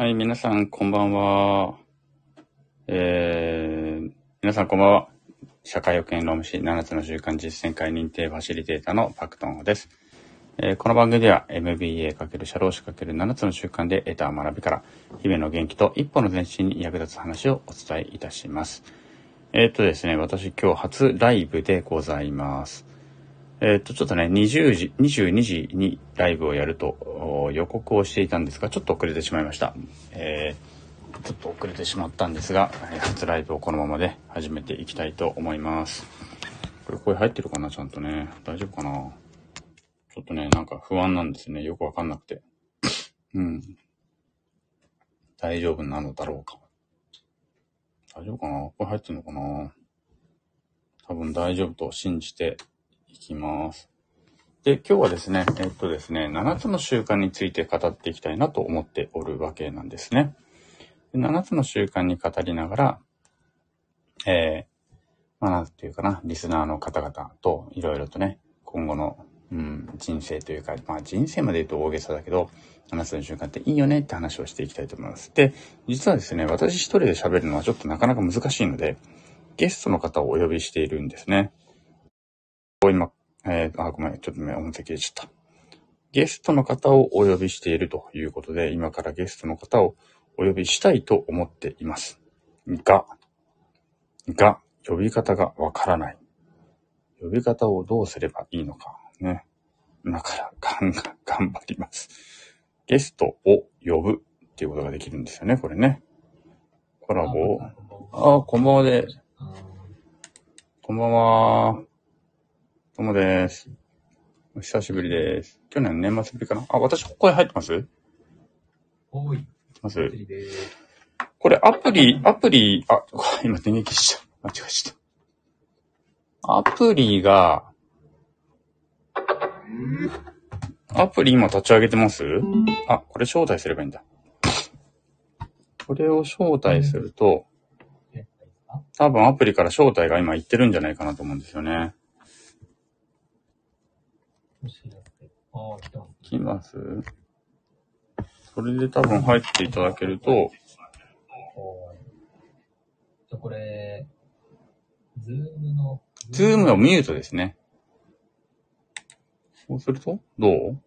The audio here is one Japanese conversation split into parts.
はい、皆さん、こんばんは。えー、皆さん、こんばんは。社会保険労務士7つの習慣実践会認定ファシリテーターのパクトンです。えーこの番組では MBA× 社労士 ×7 つの習慣で得た学びから、日々の元気と一歩の前進に役立つ話をお伝えいたします。えっ、とですね、私今日初ライブでございます。えっ、と、ちょっとね、20時、22時にライブをやると予告をしていたんですが、ちょっと遅れてしまいました。えーちょっと遅れてしまったんですが、初ライブをこのままで始めていきたいと思います。これ声入ってるかなちゃんとね。大丈夫かなちょっとね、なんか不安なんですね。よくわかんなくて。うん。大丈夫なのだろうか。大丈夫かな？声入ってるのかな？多分大丈夫と信じていきます。で、今日はですね、えっとですね、7つの習慣について語っていきたいなと思っておるわけなんですね。7つの習慣に語りながら、えー、まあ、なんていうかな、リスナーの方々といろいろとね、今後の、うん、人生というか、まあ人生まで言うと大げさだけど、7つの習慣っていいよねって話をしていきたいと思います。で、実はですね、私一人で喋るのはちょっとなかなか難しいので、ゲストの方をお呼びしているんですね。ゲストの方をお呼びしているということで、今からゲストの方をお呼びしたいと思っています。が、が、呼び方がわからない。呼び方をどうすればいいのか、ね。今からがんが頑張ります。ゲストを呼ぶっていうことができるんですよね、これね。コラボを。あー、こんばんはで。こんばんは。どうもです。お久しぶりです。去年の年末ぶりかな？あ、私、ここへ入ってます？入っおい、てます？てりでーす。これアプリ、アプリ、あ、今電撃しちゃう。間違えちゃった。アプリが、アプリ今立ち上げてます？あ、これ招待すればいいんだ。これを招待すると、多分アプリから招待が今行ってるんじゃないかなと思うんですよね。もしやってあー、来た。来ますそれで多分入っていただけると、じゃあこれ、ズームの、ズームのミュートですね。そうすると？どう？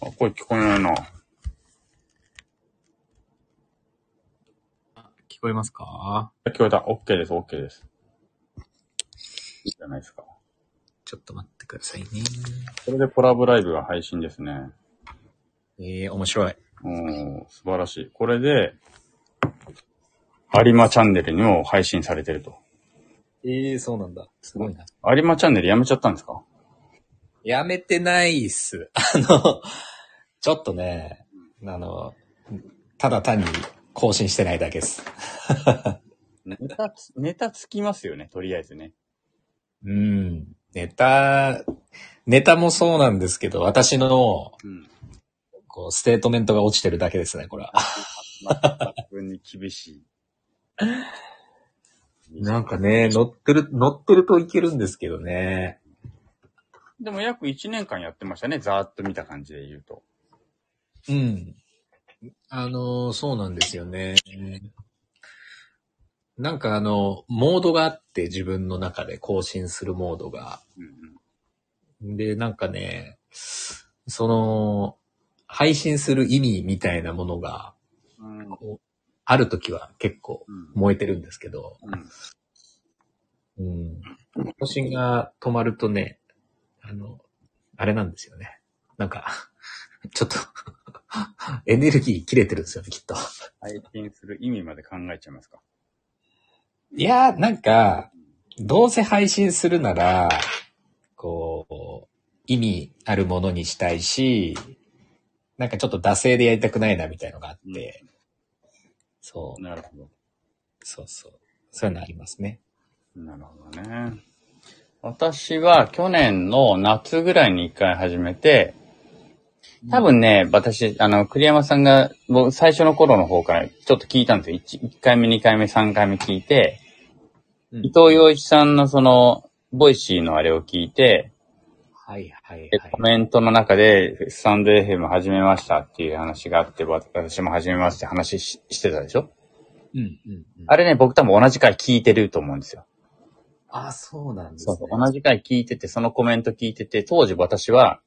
あ、声聞こえないな。聞こえますか？聞こえた。OK です、OK です。いいじゃないですか。ちょっと待ってくださいね。これでコラボライブが配信ですね。えー、面白い。おー、素晴らしい。これで、有馬チャンネルにも配信されてると。えー、そうなんだ。すごいな。有馬チャンネルやめちゃったんですか？やめてないっす。あの、ちょっとね、あの、ただ単に更新してないだけです。ネタつ、ネタつきますよね、とりあえずね。うん。ネタ、ネタもそうなんですけど、私の、うん。こう、ステートメントが落ちてるだけですね、これは。抜群に厳しい。なんかね、乗ってる、乗ってるといけるんですけどね。でも約1年間やってましたね、ざーっと見た感じで言うと。うん。あの、そうなんですよね。なんかあの、モードがあって自分の中で更新するモードが。うんで、なんかね、その、配信する意味みたいなものが、ある時は結構燃えてるんですけど、うん。うん。更新が止まるとね、あの、あれなんですよね。なんか、ちょっと、エネルギー切れてるんですよね、きっと。配信する意味まで考えちゃいますか。いやー、なんか、どうせ配信するなら、こう、意味あるものにしたいし、なんかちょっと惰性でやりたくないなみたいのがあって、そう、なるほど。そうそう。そういうのありますね。なるほどね。私は去年の夏ぐらいに一回始めて、多分ね、私、あの、栗山さんが、僕、最初の頃の方からちょっと聞いたんですよ。1, 1回目、2回目、3回目聞いて、うん伊藤洋一さんのその、 Voicy のあれを聞いて、はいはいで、はい。コメントの中で、スタンド FM 始めましたっていう話があって、私も始めますって話ししてたでしょ？うんうんうん。あれね、僕多分同じ回聞いてると思うんですよ。あ、そうなんですね。そう。同じ回聞いてて、そのコメント聞いてて、当時私は、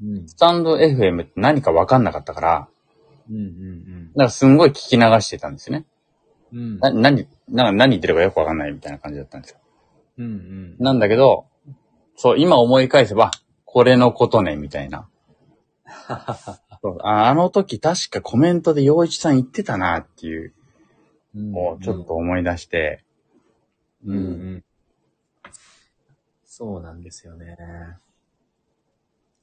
うん。スタンド FM って何か分かんなかったから、うんうんだからすんごい聞き流してたんですよね。うん。うん。な、何、なんか何言ってるかよく分かんないみたいな感じだったんですよ。うんうん。なんだけど、そう、今思い返せば、これのことね、みたいな。そうああの時確かコメントで洋一さん言ってたなっていう、もうちょっと思い出して、うんうん。そうなんですよね。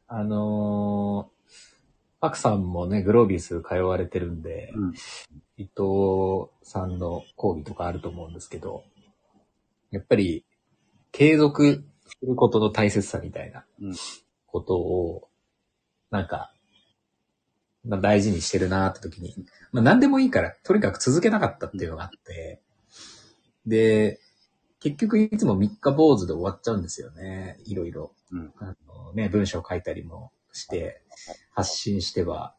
あのー、パクさんもね、グロービス通われてるんで、うん伊藤さんの講義とかあると思うんですけど、やっぱり継続することの大切さみたいなうんことを、なんか、まあ、大事にしてるなーって時に、まあ何でもいいから、とにかく続けなかったっていうのがあって、で、結局いつも三日坊主で終わっちゃうんですよね。いろいろ。うんあのね、文章書いたりもして、発信しては、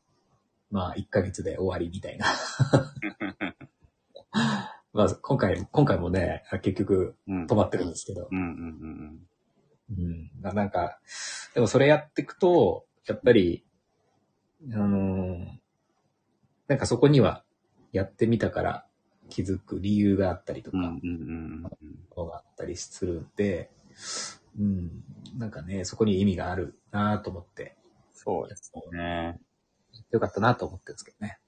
まあ1ヶ月で終わりみたいな。まあ今回、今回もね、結局うん。止まってるんですけど。うんうんうんうん。ななんか、でもそれやっていくと、やっぱり、あのーなんかそこにはやってみたから気づく理由があったりとか、うん。うがあったりするんで、うん、なんかね、そこに意味があるなと思って、そうですね。よかったなと思ってるんですけどね。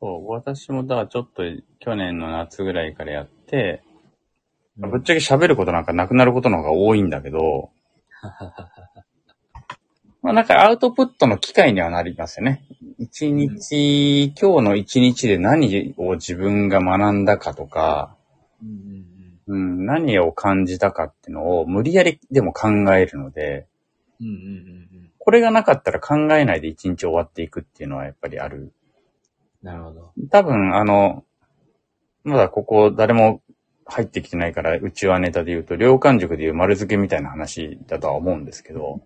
そう、私もだからちょっと去年の夏ぐらいからやって、うんぶっちゃけ喋ることなんかなくなることの方が多いんだけど、まあなんかアウトプットの機会にはなりますよね。一日、今日の一日で何を自分が学んだかとか、うんうんうん、何を感じたかっていうのを無理やりでも考えるので、うんうんうんうんこれがなかったら考えないで一日終わっていくっていうのはやっぱりある。なるほど。多分、あの、まだここ誰も入ってきてないから、うちはネタで言うと、量感塾でいう丸付けみたいな話だとは思うんですけど、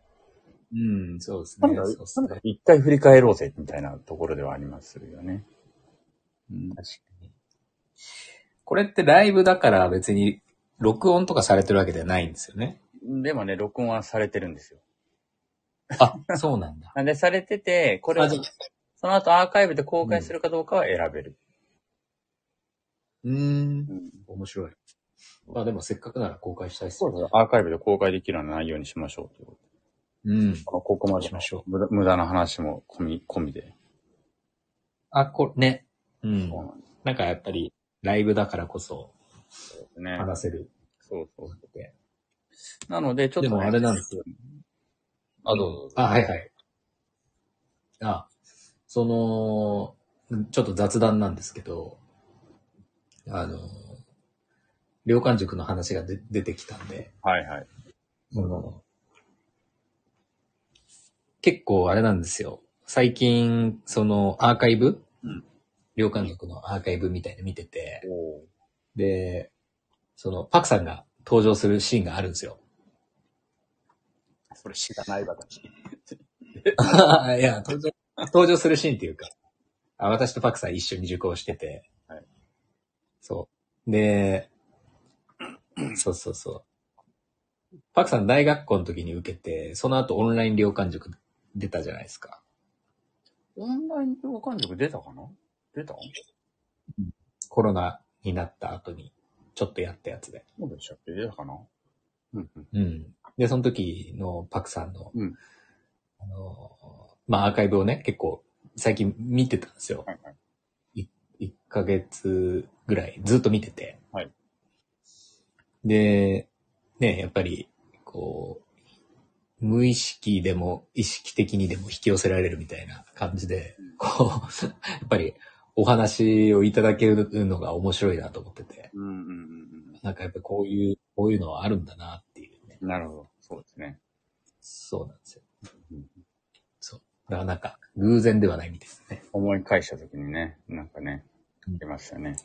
うん、そうですね。なんか。一回振り返ろうぜみたいなところではありますよね。うん、確かに。これってライブだから別に録音とかされてるわけではないんですよね。でもね、録音はされてるんですよ。あ、そうなんだ。なんでされてて、これをその後アーカイブで公開するかどうかは選べる。うーん。うん面白い。まあでもせっかくなら公開したいっす。そうそう。アーカイブで公開できるような内容にしましょうということでうん。ここまでしましょう。無駄無駄な話も込み、込みで。あ、これね。うんそう。なんでなんかやっぱりライブだからこそすね。話せるそうそう。って。なので、ちょっと、でもあれなんですよ。あ、どうぞ。あ、はいはい。あ、その、ちょっと雑談なんですけど、あの、量感塾の話がで出てきたんで、はいはい。その結構あれなんですよ。最近、そのアーカイブ、うん量感塾のアーカイブみたいなの見てて、おで、そのパクさんが登場するシーンがあるんですよ。それ知らない私。いや、登場、登場するシーンっていうか、あ私とパクさん一緒に受講してて、はいそう。で、そうそうそう。パクさん大学校の時に受けて、その後オンライン量感塾出たじゃないですか。オンライン教官塾出たかな？出た？コロナになった後に、ちょっとやったやつで。そうでしたっけ？出たかな？うんうん。うん。で、その時のパクさんの、うんあの、まあ、アーカイブをね、結構最近見てたんですよ。はいはい。1ヶ月ぐらいずっと見てて。はいで、ね、やっぱり、こう、無意識でも意識的にでも引き寄せられるみたいな感じで、こう、やっぱりお話をいただけるのが面白いなと思ってて、うんうんうんなんかやっぱこういう、こういうのはあるんだななるほど。そうですね。そうなんですよ。うんそう。だからなんか、偶然ではないみたいですね。思い返したときにね、なんかねうん、出ましたね。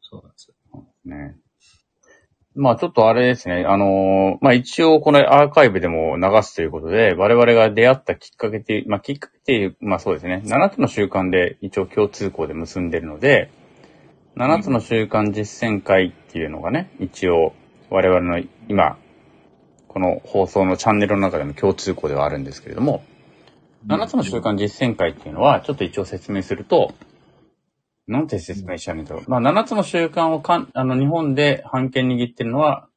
そうなんですよ。ね。まあちょっとあれですね。あのーまあ一応このアーカイブでも流すということで、我々が出会ったきっかけっていう、まあきっかけっていう、まあそうですね。7つの習慣で一応共通項で結んでるので、7つの習慣実践会っていうのがね、一応我々の今、この放送のチャンネルの中での共通項ではあるんですけれども、7つの習慣実践会っていうのは、ちょっと一応説明すると、なんて説明したらいいんだろう。まあ、7つの習慣をかん、あの、日本で判権握ってるのは、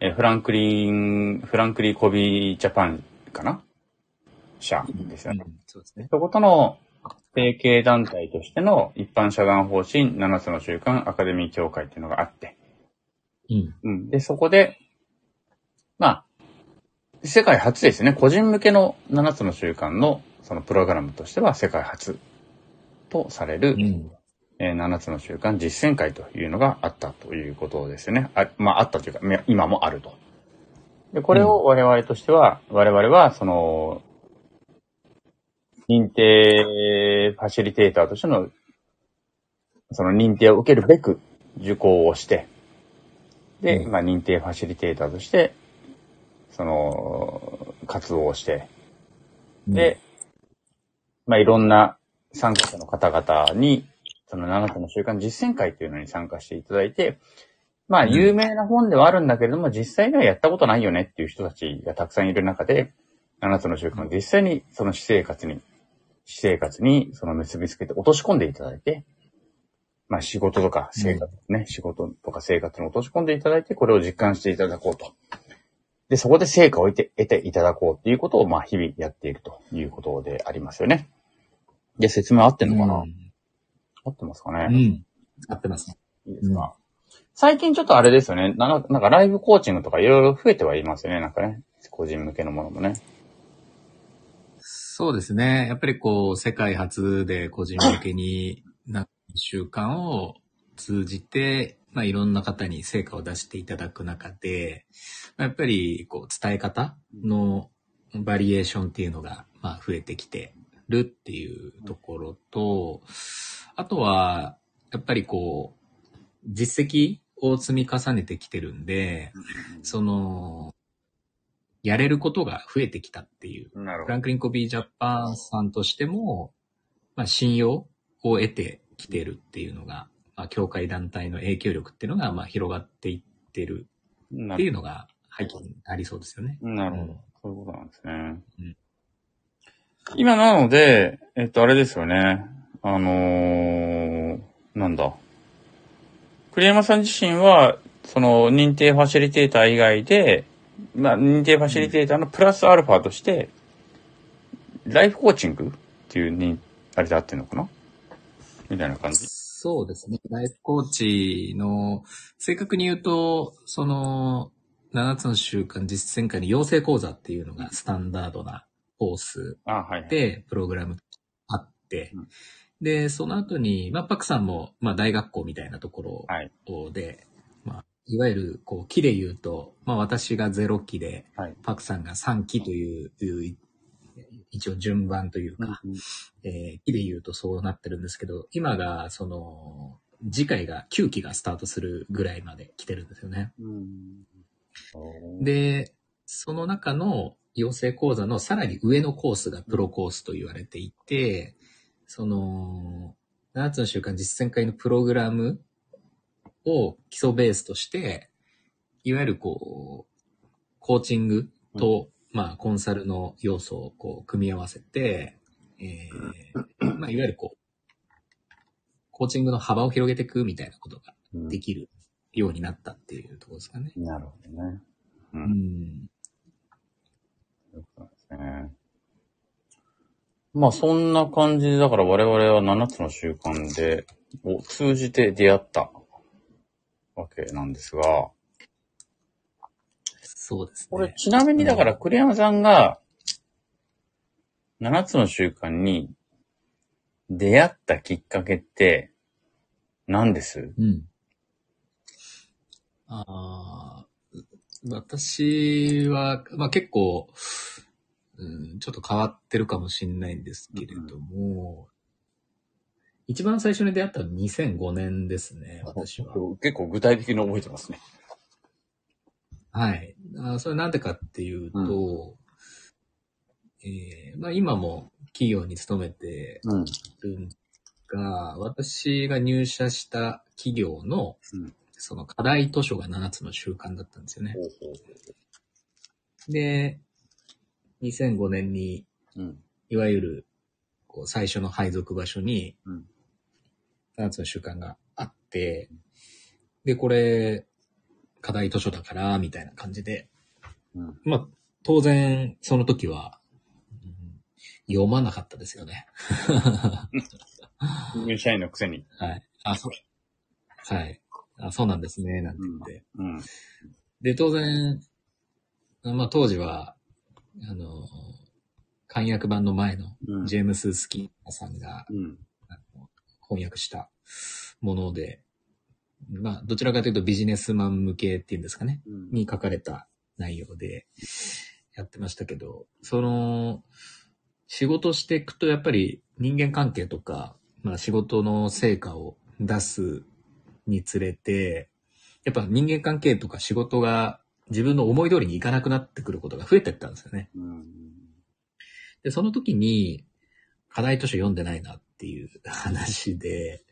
えーフランクリン、フランクリーコビージャパンかな？社ですよね。そうですね。そことの提携団体としての一般社団法人7つの習慣アカデミー協会っていうのがあって、うん。うん。で、そこで、まあ、世界初ですね。個人向けの7つの習慣のそのプログラムとしては世界初とされる、うん。えー7つの習慣実践会というのがあったということですね。あまあ、あったというか、め今もあると。で、これを我々としては、我々は、その、認定ファシリテーターとしての、その認定を受けるべく受講をして、で、うんまあ、認定ファシリテーターとして、その、活動をして、で、まあ、いろんな参加者の方々に、その7つの習慣実践会というのに参加していただいて、まあ、うん。有名な本ではあるんだけれども、実際にはやったことないよねっていう人たちがたくさんいる中で、7つの習慣を実際にその私生活に、私生活にその結びつけて落とし込んでいただいて、まあ仕事とか生活ね、仕事とか生活に落とし込んでいただいて、これを実感していただこうと。で、そこで成果を得て得ていただこうっていうことを、まあ日々やっているということでありますよね。で、説明合ってんのかな、合ってますかね、うん。うん。合ってますね。いいですか、最近ちょっとあれですよね。ななんかライブコーチングとかいろいろ増えてはいますよね。なんかね。個人向けのものもね。そうですね。やっぱりこう、世界初で個人向けにな習慣を通じて、まあいろんな方に成果を出していただく中で、まあやっぱりこう、伝え方のバリエーションっていうのが、まあ増えてきてるっていうところと、あとは、やっぱりこう、実績を積み重ねてきてるんで、その、やれることが増えてきたっていう。フランクリン・コビー・ジャパンさんとしても、まあ、信用を得てきてるっていうのが、まあ、協会団体の影響力っていうのが、まあ、広がっていってるっていうのが背景にありそうですよね。なるほどうん。そういうことなんですね。うん今なので、えっと、あれですよね。あのー、なんだ。栗山さん自身は、その認定ファシリテーター以外で、まあ、認定ファシリテーターのプラスアルファとして、ライフコーチングっていうに、あれで合ってんのかな？みたいな感じ。そうですね。ライフコーチの、正確に言うと、その、7つの習慣実践会の養成講座っていうのがスタンダードなコース。で、プログラムあって、うんで、その後に、まあ、パクさんも、まあ、大学校みたいなとこはい。ろで、まあ、いわゆる、こう、期で言うと、まあ、私が0期で、はい。パクさんが3期という一応順番というか、うん。えー期で言うとそうなってるんですけど、今が、その、次回が9期がスタートするぐらいまで来てるんですよね。うん、で、その中の養成講座のさらに上のコースがプロコースと言われていて、その、7つの習慣実践会のプログラムを基礎ベースとして、いわゆるこう、コーチングと、まあ、コンサルの要素をこう、組み合わせて、えーまあ、いわゆるこう、コーチングの幅を広げていくみたいなことがうんできるようになったっていうところですかね。なるほどね。う。うんん。そうですね。まあそんな感じで、だから我々は7つの習慣で、を通じて出会ったわけなんですが、そうですね。これちなみにだから栗山さんが7つの習慣に出会ったきっかけって何です？うん。ああ、私は、まあ結構、うん、ちょっと変わってるかもしれないんですけれども、一番最初に出会ったのは2005年ですね、私は。結構具体的に覚えてますね。はい。あそれなんでかっていうと、えーまあ今も企業に勤めてうん。るんが、私が入社した企業の、うんその課題図書が7つの習慣だったんですよね。で、2005年に、うん。いわゆる、こう、最初の配属場所に、うん。7つの習慣があって、で、これ、課題図書だから、みたいな感じで、うん。まあ、当然、その時は、うん読まなかったですよね。入社員のくせに。はい。あ、そう。はい。あ、そうなんですね、なんて言って。うん。で、当然、まあ当時は、あの、簡約版の前のうん。ジェームス・スキーさんがうん。翻訳したもので、まあどちらかというとビジネスマン向けっていうんですかね、うん。に書かれた内容でやってましたけど、その、仕事していくとやっぱり人間関係とか、まあ仕事の成果を出すにつれて、やっぱ人間関係とか仕事が自分の思い通りにいかなくなってくることが増えてったんですよね。うん。で、その時に課題図書読んでないなっていう話で、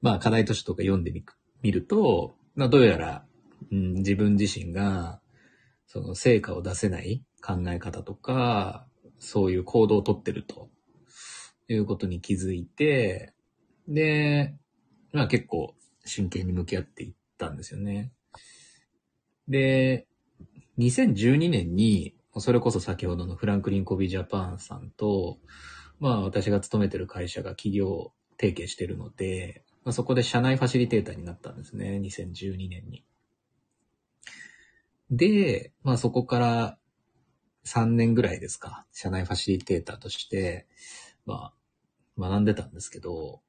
まあ課題図書とか読んでみ見ると、まあどうやら、うん、自分自身がその成果を出せない考え方とか、そういう行動をとってるということに気づいて、で、まあ結構真剣に向き合っていったんですよね。で、2012年に、それこそ先ほどのフランクリン・コビー・ジャパンさんと、まあ私が勤めてる会社が企業提携してるので、まあ、そこで社内ファシリテーターになったんですね、2012年に。で、まあそこから3年ぐらいですか、社内ファシリテーターとして、まあ学んでたんですけど、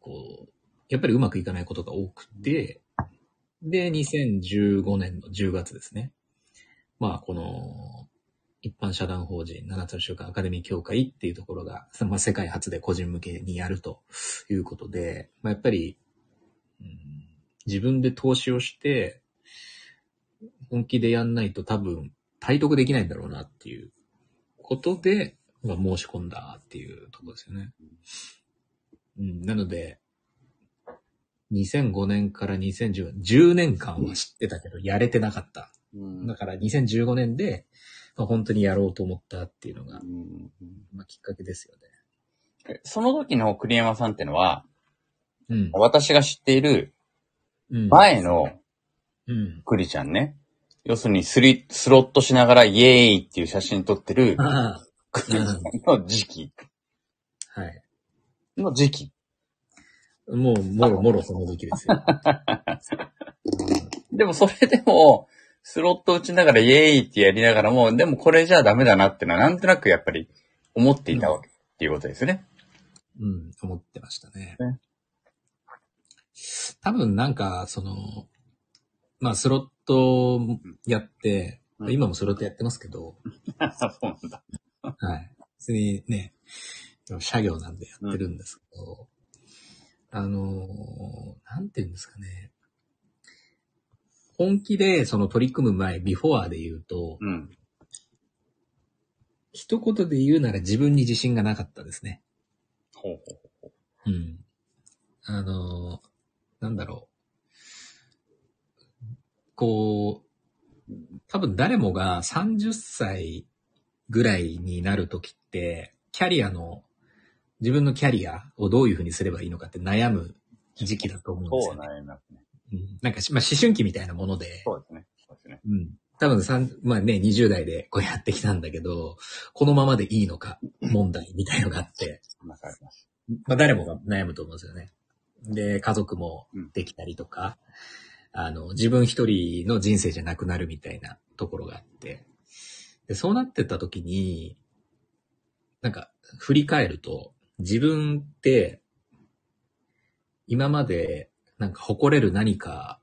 こう、やっぱりうまくいかないことが多くて、で、2015年の10月ですね。まあ、この、一般社団法人7つの週間アカデミー協会っていうところが、まあ、世界初で個人向けにやるということで、まあ、やっぱり、うん自分で投資をして、本気でやんないと多分、体得できないんだろうなっていうことで、まあ、申し込んだっていうところですよね。うん、なので、2005年から2010、10年間は知ってたけど、やれてなかった。うん。だから2015年で、まあ、本当にやろうと思ったっていうのがう、んまあ、きっかけですよね。えその時の栗山さんってのは、うん。私が知っているうん。前のうん。栗ちゃんね。要するにスリ、スロットしながらイエーイっていう写真撮ってるあ栗ちゃんの時期あ、はい。の時期。もう、もろもろその時ですよ。でもそれでも、スロット打ちながらイエーイってやりながらも、でもこれじゃダメだなってのはなんとなくやっぱり思っていたわけっていうことですね。うん、思ってましたねね。多分なんか、その、まあ、スロットやって、うん今もスロットやってますけど、そうなんだ。はい。別にね、社業なんでやってるんですけど、あのー、なんて言うんですかね。本気でその取り組む前、ビフォアで言うと、うん。一言で言うなら自分に自信がなかったですね。ほうほう。うん。あのー、なんだろう。こう、多分誰もが30歳ぐらいになるときって、キャリアの、自分のキャリアをどういうふうにすればいいのかって悩む時期だと思うんですそうよ、ね。なりますね。うん、なんかし、まあ、思春期みたいなもので、そうですね。そうですね。うん。多分三まあね、20代でこうやってきたんだけど、このままでいいのか問題みたいのがあって、わかります。まあ誰もが悩むと思うんですよね。で、家族もできたりとか、あの、自分一人の人生じゃなくなるみたいなところがあって、で、そうなってった時に、なんか、振り返ると、自分って、今まで、なんか誇れる何か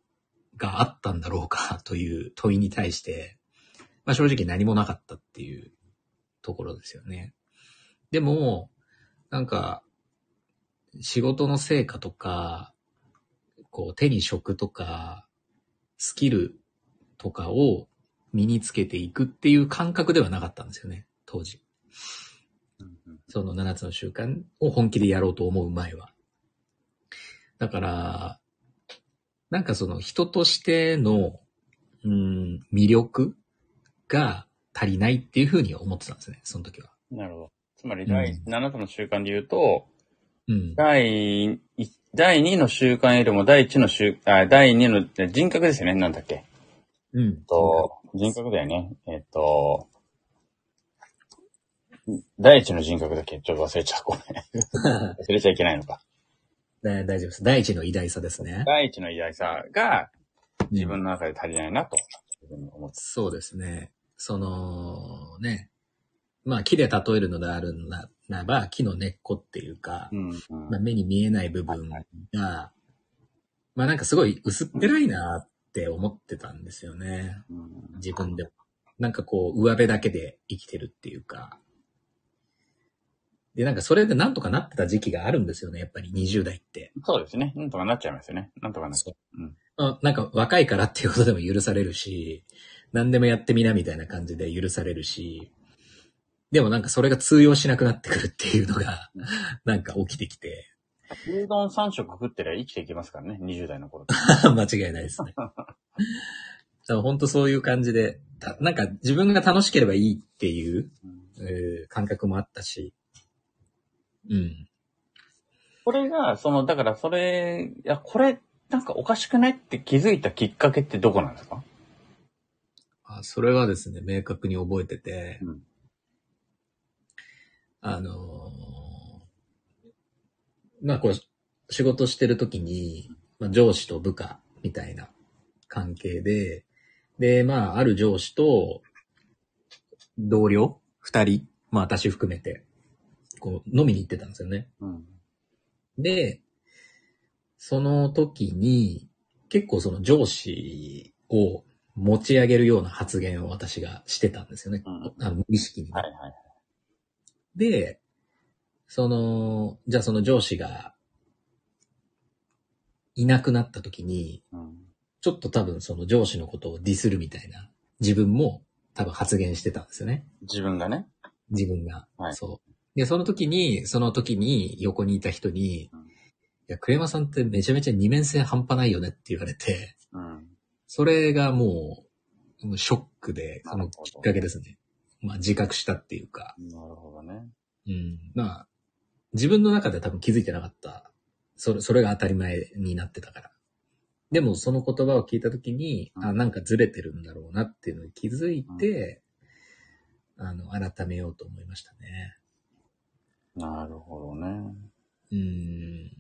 があったんだろうかという問いに対して、まあ正直何もなかったっていうところですよね。でも、なんか、仕事の成果とか、こう手に職とか、スキルとかを身につけていくっていう感覚ではなかったんですよね、当時。その7つの習慣を本気でやろうと思う前は。だから、なんかその人としての、うん、魅力が足りないっていうふうに思ってたんですね、その時は。なるほど。つまり、うん第7つの習慣で言うと、うん。第一第2の習慣よりも第1の習あ、第2の人格ですよね。なんだっけ。うん。と、人格だよね。えっと、第一の人格だっけちょっと忘れちゃう。ごめん。忘れちゃいけないのか。だ大丈夫です。第一の偉大さですね。第一の偉大さが自分の中で足りないなと、自分に思ってそうですね。その、ね。まあ、木で例えるのであるならば、木の根っこっていうか、うんうんまあ、目に見えない部分が、まあなんかすごい薄っぺらいなって思ってたんですよね。うん自分でも。なんかこう、上辺だけで生きてるっていうか。で、なんかそれでなんとかなってた時期があるんですよね、やっぱり20代って。そうですね。なんとかなっちゃいますよね。なんとかなっちゃう。うんまあなんか若いからっていうことでも許されるし、何でもやってみなみたいな感じで許されるし、でもなんかそれが通用しなくなってくるっていうのが、なんか起きてきて、牛丼3食食ってりゃ生きていけますからね。20代の頃。間違いないですね。だから本当そういう感じで、たなんか自分が楽しければいいっていう、うんえー感覚もあったし、うん。これが、その、だからそれ、いや、これ、なんかおかしくないって気づいたきっかけってどこなんですか？あそれはですね、明確に覚えてて、うん。あのーまあこれ、仕事してる時に、まあ、上司と部下みたいな関係で、で、まあ、ある上司と、同僚二人、まあ私含めて、こう、飲みに行ってたんですよね。うん。で、その時に、結構その上司を持ち上げるような発言を私がしてたんですよね。うんあの無意識にね、はいはい。で、その、じゃあその上司がいなくなった時に、うん。ちょっと多分その上司のことをディスるみたいな自分も多分発言してたんですよね。自分がね。自分が。はいそう。で、その時に、その時に横にいた人に、うんいや、栗山さんってめちゃめちゃ二面性半端ないよねって言われて、うん。それがもう、もうショックで、そのきっかけですね。まあ自覚したっていうか、なるほどね。うん。まあ、自分の中で多分気づいてなかった。それ、それが当たり前になってたから。でもその言葉を聞いた時に、うんあ、なんかずれてるんだろうなっていうのに気づいて、あの、改めようと思いましたね。なるほどね。うん。で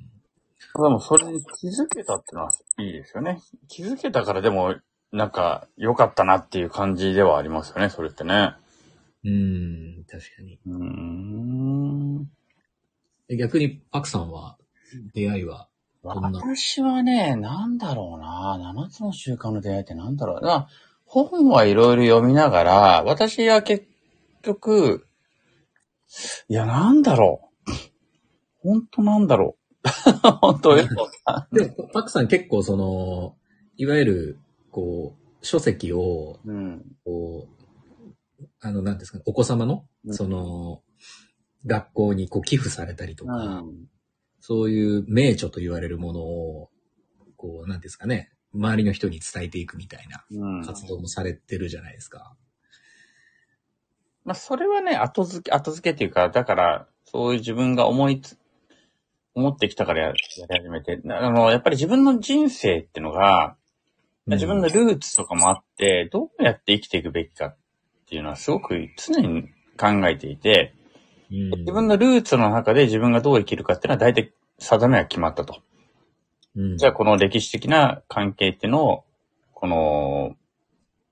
もそれに気づけたってのはいいですよね。気づけたからでも、なんか良かったなっていう感じではありますよね、それってね。うん、確かに。うーん。え逆に、パクさんは、出会いは、どんな？私はね、なんだろうな。7つの習慣の出会いってなんだろうな。本はいろいろ読みながら、私は結局、いや、なんだろう。本当なんだろう。本当よくわかんでも、パクさん結構その、いわゆる、こう、書籍を、うん。こう、あの、なんですかね、お子様の、うんその、学校にこう寄付されたりとか、うん。そういう名著と言われるものを、こう、なんですかね、周りの人に伝えていくみたいなうん。活動もされてるじゃないですか。まあ、それはね、後付け、後付けっていうか、だから、そういう自分が思いつ、思ってきたからややり始めて、あの、やっぱり自分の人生ってのが、自分のルーツとかもあって、どうやって生きていくべきかっていうのはすごく常に考えていて、うん、自分のルーツの中で自分がどう生きるかっていうのは大体定めは決まったと。うん、じゃあこの歴史的な関係っていうのを、この、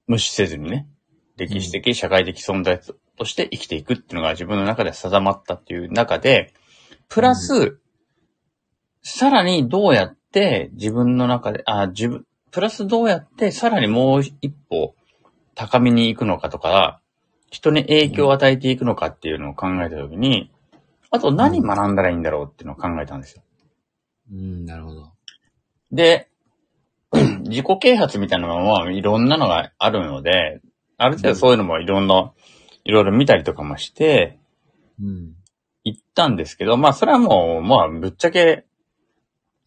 無視せずにね、歴史的、社会的存在として生きていくっていうのが自分の中で定まったっていう中で、プラス、さらにどうやって自分の中で、あ、自分、プラスどうやってさらにもう一歩高みに行くのかとか、人に影響を与えていくのかっていうのを考えたときに、あと何学んだらいいんだろうっていうのを考えたんですよ。うん、なるほど。で、自己啓発みたいなのはいろんなのがあるので、ある程度そういうのもいろんな、いろいろ見たりとかもして、うん。行ったんですけど、まあそれはもう、まあぶっちゃけ、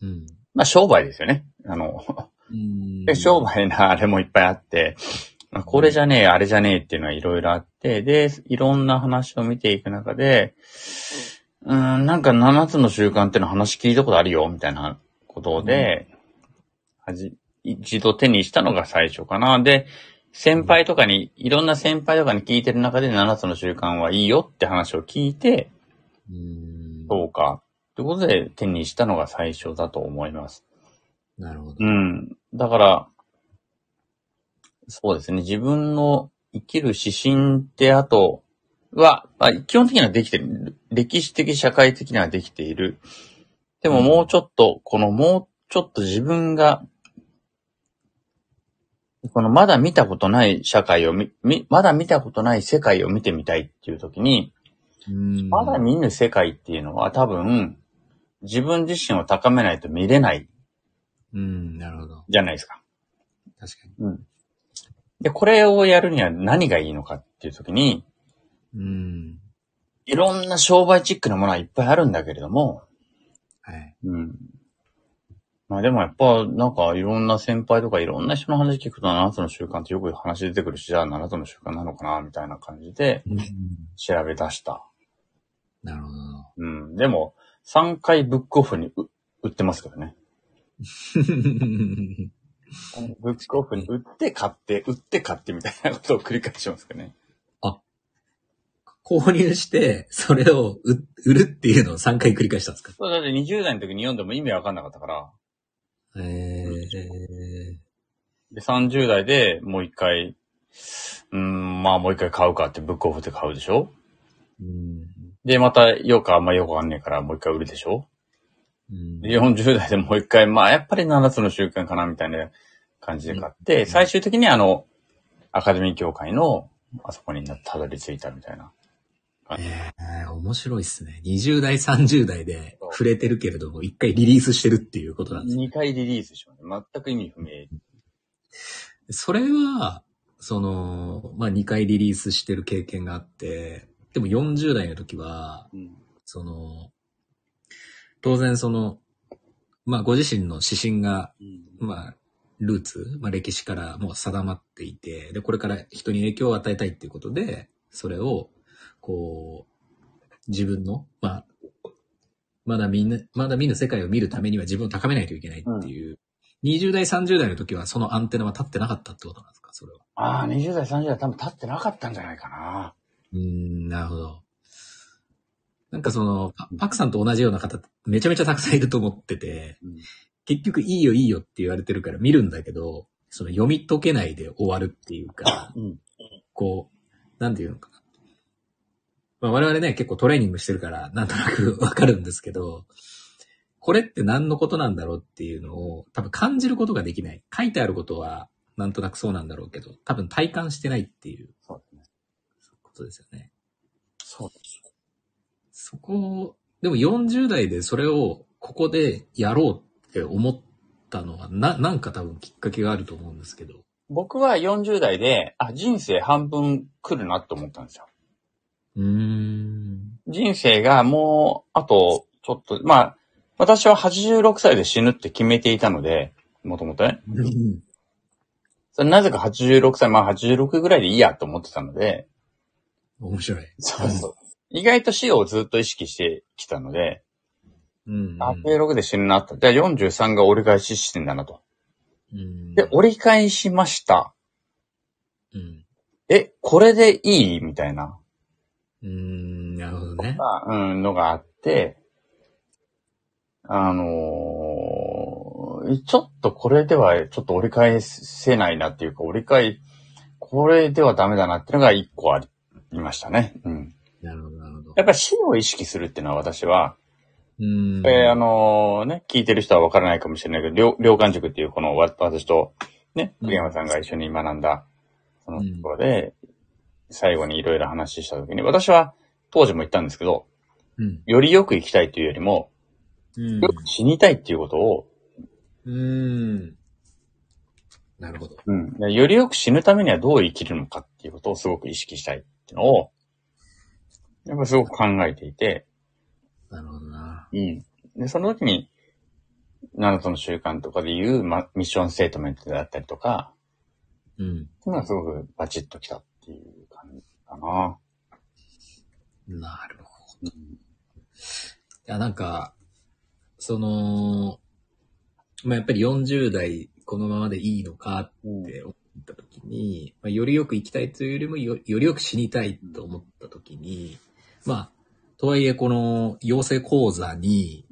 うん。まあ商売ですよね。あの、うんで商売なあれもいっぱいあって、まあこれじゃねえ、あれじゃねえっていうのはいろいろあって、で、いろんな話を見ていく中で、うーん、なんか7つの習慣っていうの話聞いたことあるよ、みたいなことで、はじ、一度手にしたのが最初かな。で、先輩とかに、いろんな先輩とかに聞いてる中で7つの習慣はいいよって話を聞いて、うん。そうか。ということで手にしたのが最初だと思います。なるほど。うん。だから、そうですね。自分の生きる指針ってあとは、まあ、基本的にはできてる。歴史的、社会的にはできている。でももうちょっと、このもうちょっと自分が、このまだ見たことない社会をみ、みまだ見たことない世界を見てみたいっていう時に、うんまだ見ぬ世界っていうのは多分、自分自身を高めないと見れないうん、なるほど。じゃないですか。確かうん。で、これをやるには何がいいのかっていう時に、に。うん。いろんな商売チックなものはいっぱいあるんだけれども、はい。うん。まあでもやっぱ、なんかいろんな先輩とかいろんな人の話聞くと7つの習慣ってよく話出てくるし、じゃあ7つの習慣なのかなみたいな感じでうん。調べ出した。なるほど。うん。でも、3回ブックオフにう売ってますからね。ブックオフに売って買って、売って買ってみたいなことを繰り返しますからね。購入して、それを売売るっていうのを3回繰り返したんですか？そうだって20代の時に読んでも意味わかんなかったから、ええで、30代でもう一回、うーん、まあもう一回買うかってブックオフで買うでしょ？うん。で、またよくあんまよくわかんねえからもう一回売るでしょ？うん。で、40代でもう一回、まあやっぱり7つの習慣かなみたいな感じで買って、最終的にあの、アカデミー協会のあそこにたどり着いたみたいな。ええ面白いっすね。20代、30代で触れてるけれども、一回リリースしてるっていうことなんですね。2回リリースします。全く意味不明。それは、その、まあ、2回リリースしてる経験があって、でも40代の時は、うん。その、当然その、まあ、ご自身の指針が、うん。まあ、ルーツ、まあ、歴史からもう定まっていて、で、これから人に影響を与えたいっていうことで、それを、こう、自分の、まあ、まだみんな、まだ見ぬ世界を見るためには自分を高めないといけないっていう、20代、30代の時はそのアンテナは立ってなかったってことなんですか？それは。ああ、20代、30代多分立ってなかったんじゃないかな。うーん、なるほど。なんかその、パパクさんと同じような方、めちゃめちゃたくさんいると思ってて、うん結局いいよいいよって言われてるから見るんだけど、その読み解けないで終わるっていうか、うん。こう、なんていうのかな。まあ我々ね、結構トレーニングしてるから、なんとなく わかるんですけど、これって何のことなんだろうっていうのを多分感じることができない。書いてあることはなんとなくそうなんだろうけど、多分体感してないっていうそうですね。ことですよね。そうです。そこを、でも40代でそれをここでやろうって思ったのは、な、なんか多分きっかけがあると思うんですけど。僕は40代で、あ、人生半分来るなと思ったんですよ。うーん。人生がもう、あと、ちょっと、まあ、私は86歳で死ぬって決めていたので、もともとね。それなぜか86歳、まあ86ぐらいでいいやと思ってたので、面白い。そうそう。意外と死をずっと意識してきたので、うん。あ、86で死ぬなと。じゃあ43が折り返ししてんだなと。うん。で、折り返しました。うん。え、これでいい？みたいな、うーん、なるほどね。うん、のがあって、あのーちょっとこれではちょっと折り返せないなっていうか、折り返、これではダメだなっていうのが一個ありましたね。うん。なるほど、なるほど。やっぱり死を意識するっていうのは私は、うーん。えーあのね、聞いてる人はわからないかもしれないけど、両両感塾っていうこのわ私とね、うん栗山さんが一緒に学んだ、そのところで、最後にいろいろ話したときに、私は当時も言ったんですけど、うん。よりよく生きたいというよりも、うんよく死にたいっていうことを、うーん。なるほど。うん。でよりよく死ぬためにはどう生きるのかっていうことをすごく意識したいっていうのを、やっぱすごく考えていて、なるほどな。うん。で、その時に、7つの習慣とかでいう、ま、ミッションステートメントであったりとか、うん。っていうのはすごくバチッときたっていうかな。なるほど。いや、なんか、その、まあ、やっぱり40代このままでいいのかうんって思った時に、まあ、よりよく生きたいというよりもよ、よりよく死にたいと思った時に、まあ、とはいえこの養成講座に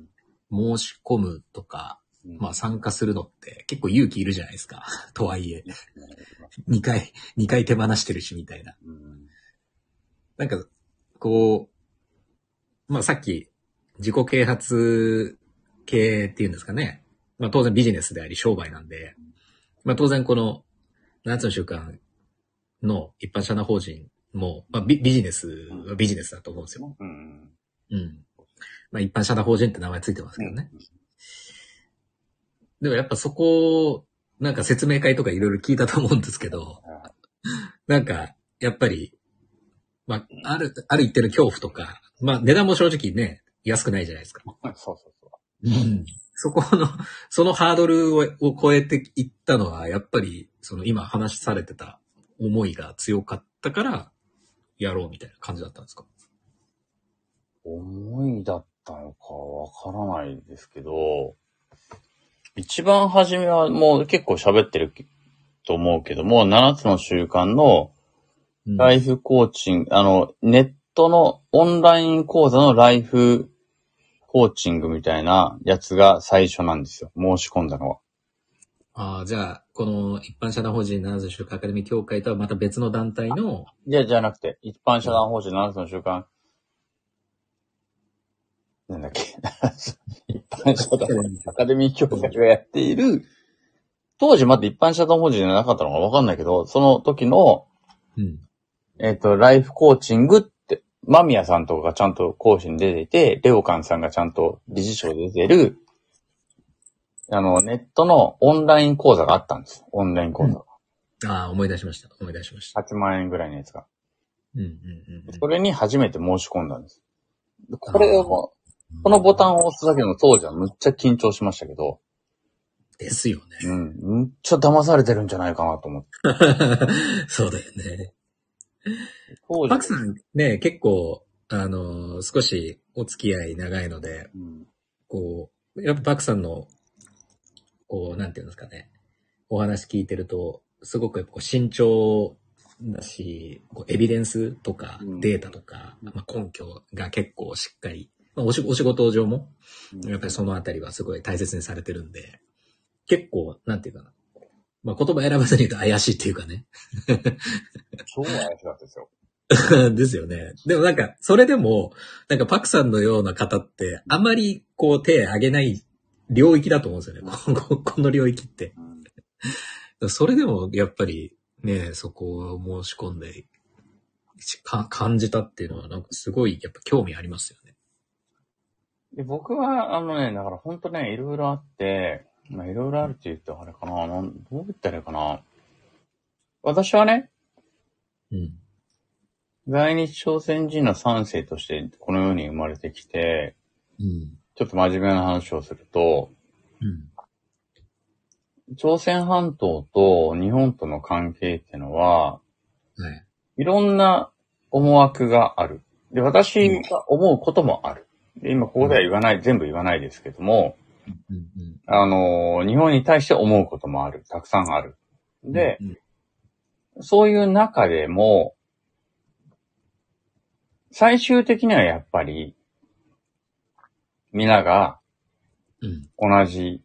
申し込むとか、まあ参加するのって結構勇気いるじゃないですか。とはいえ。2回、2回手放してるしみたいな。うんなんか、こう、まあさっき自己啓発系っていうんですかね。まあ当然ビジネスであり商売なんで、まあ当然この7つの習慣の一般社団法人も、まあビビジネスはビジネスだと思うんですよ。うん。うん。まあ一般社団法人って名前ついてますけどね。でもやっぱそこ、なんか説明会とかいろいろ聞いたと思うんですけど、なんか、やっぱり、まあ、ある、ある一定の恐怖とか、まあ値段も正直ね、安くないじゃないですか。そうそうそう。うん。そこの、そのハードルをを超えていったのは、やっぱり、その今話されてた思いが強かったから、やろうみたいな感じだったんですか？思いだったのかわからないですけど、一番初めはもう結構喋ってると思うけども、7つの習慣のライフコーチング、あの、ネットのオンライン講座のライフコーチングみたいなやつが最初なんですよ。申し込んだのは。ああ、じゃあ、この一般社団法人七つ週間アカデミー協会とはまた別の団体の、いや、じゃなくて、一般社団法人7つの習慣、なんだっけ。一般社団アカデミー協会がやっている、当時まだ一般社団法人じゃなかったのかわかんないけど、その時の、うん。えっ、と、ライフコーチングって、マミヤさんとかがちゃんと講師に出ていて、レオカンさんがちゃんと理事長で出てる、あの、ネットのオンライン講座があったんです。オンライン講座。ああ、思い出しました。思い出しました。8万円ぐらいのやつが。うんうんうんうん。それに初めて申し込んだんです。これを、このボタンを押すだけの当時はむっちゃ緊張しましたけど、ですよね。うん、むっちゃ騙されてるんじゃないかなと思って。そうだよね。パクさんね、結構、あのー少しお付き合い長いので、うん。こう、やっぱパクさんの、こう、なんていうんですかね、お話聞いてると、すごくやっぱこう慎重だし、こうエビデンスとかうん。データとか、まあ、根拠が結構しっかり、まあ、おしお仕事上も、やっぱりそのあたりはすごい大切にされてるんで、結構、なんていうかな。まあ、言葉選ばずに言うと怪しいっていうかね。超怪しかったですよ。ですよね。でもなんか、それでも、なんかパクさんのような方って、あまりこう手挙げない領域だと思うんですよね。この領域って。うんそれでも、やっぱり、ね、そこを申し込んで、か感じたっていうのは、なんかすごい、やっぱ興味ありますよね。で僕は、あのね、だから本当ね、いろいろあって、まあいろいろあるって言うとあれかな、なんどう言ったらいいかな。私はね、うん。在日朝鮮人の三世としてこの世に生まれてきて、うん。ちょっと真面目な話をすると、うん。朝鮮半島と日本との関係っていうのは、はい。いろんな思惑がある。で、私が思うこともある。で今ここでは言わない、全部言わないですけども、うん。うん。あの、日本に対して思うこともある。たくさんある。で、うん、そういう中でも、最終的にはやっぱり、皆がうん。同じ、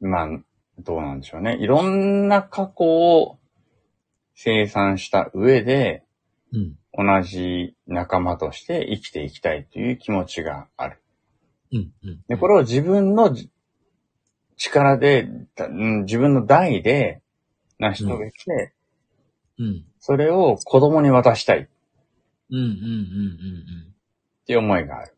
まあ、どうなんでしょうね。いろんな過去を生産した上で、うん。同じ仲間として生きていきたいという気持ちがある。うん。うん。で、これを自分のじ力で、だうん自分の代で成し遂げて、うん。それを子供に渡したいっうん。うん。うん。ていう思いがある。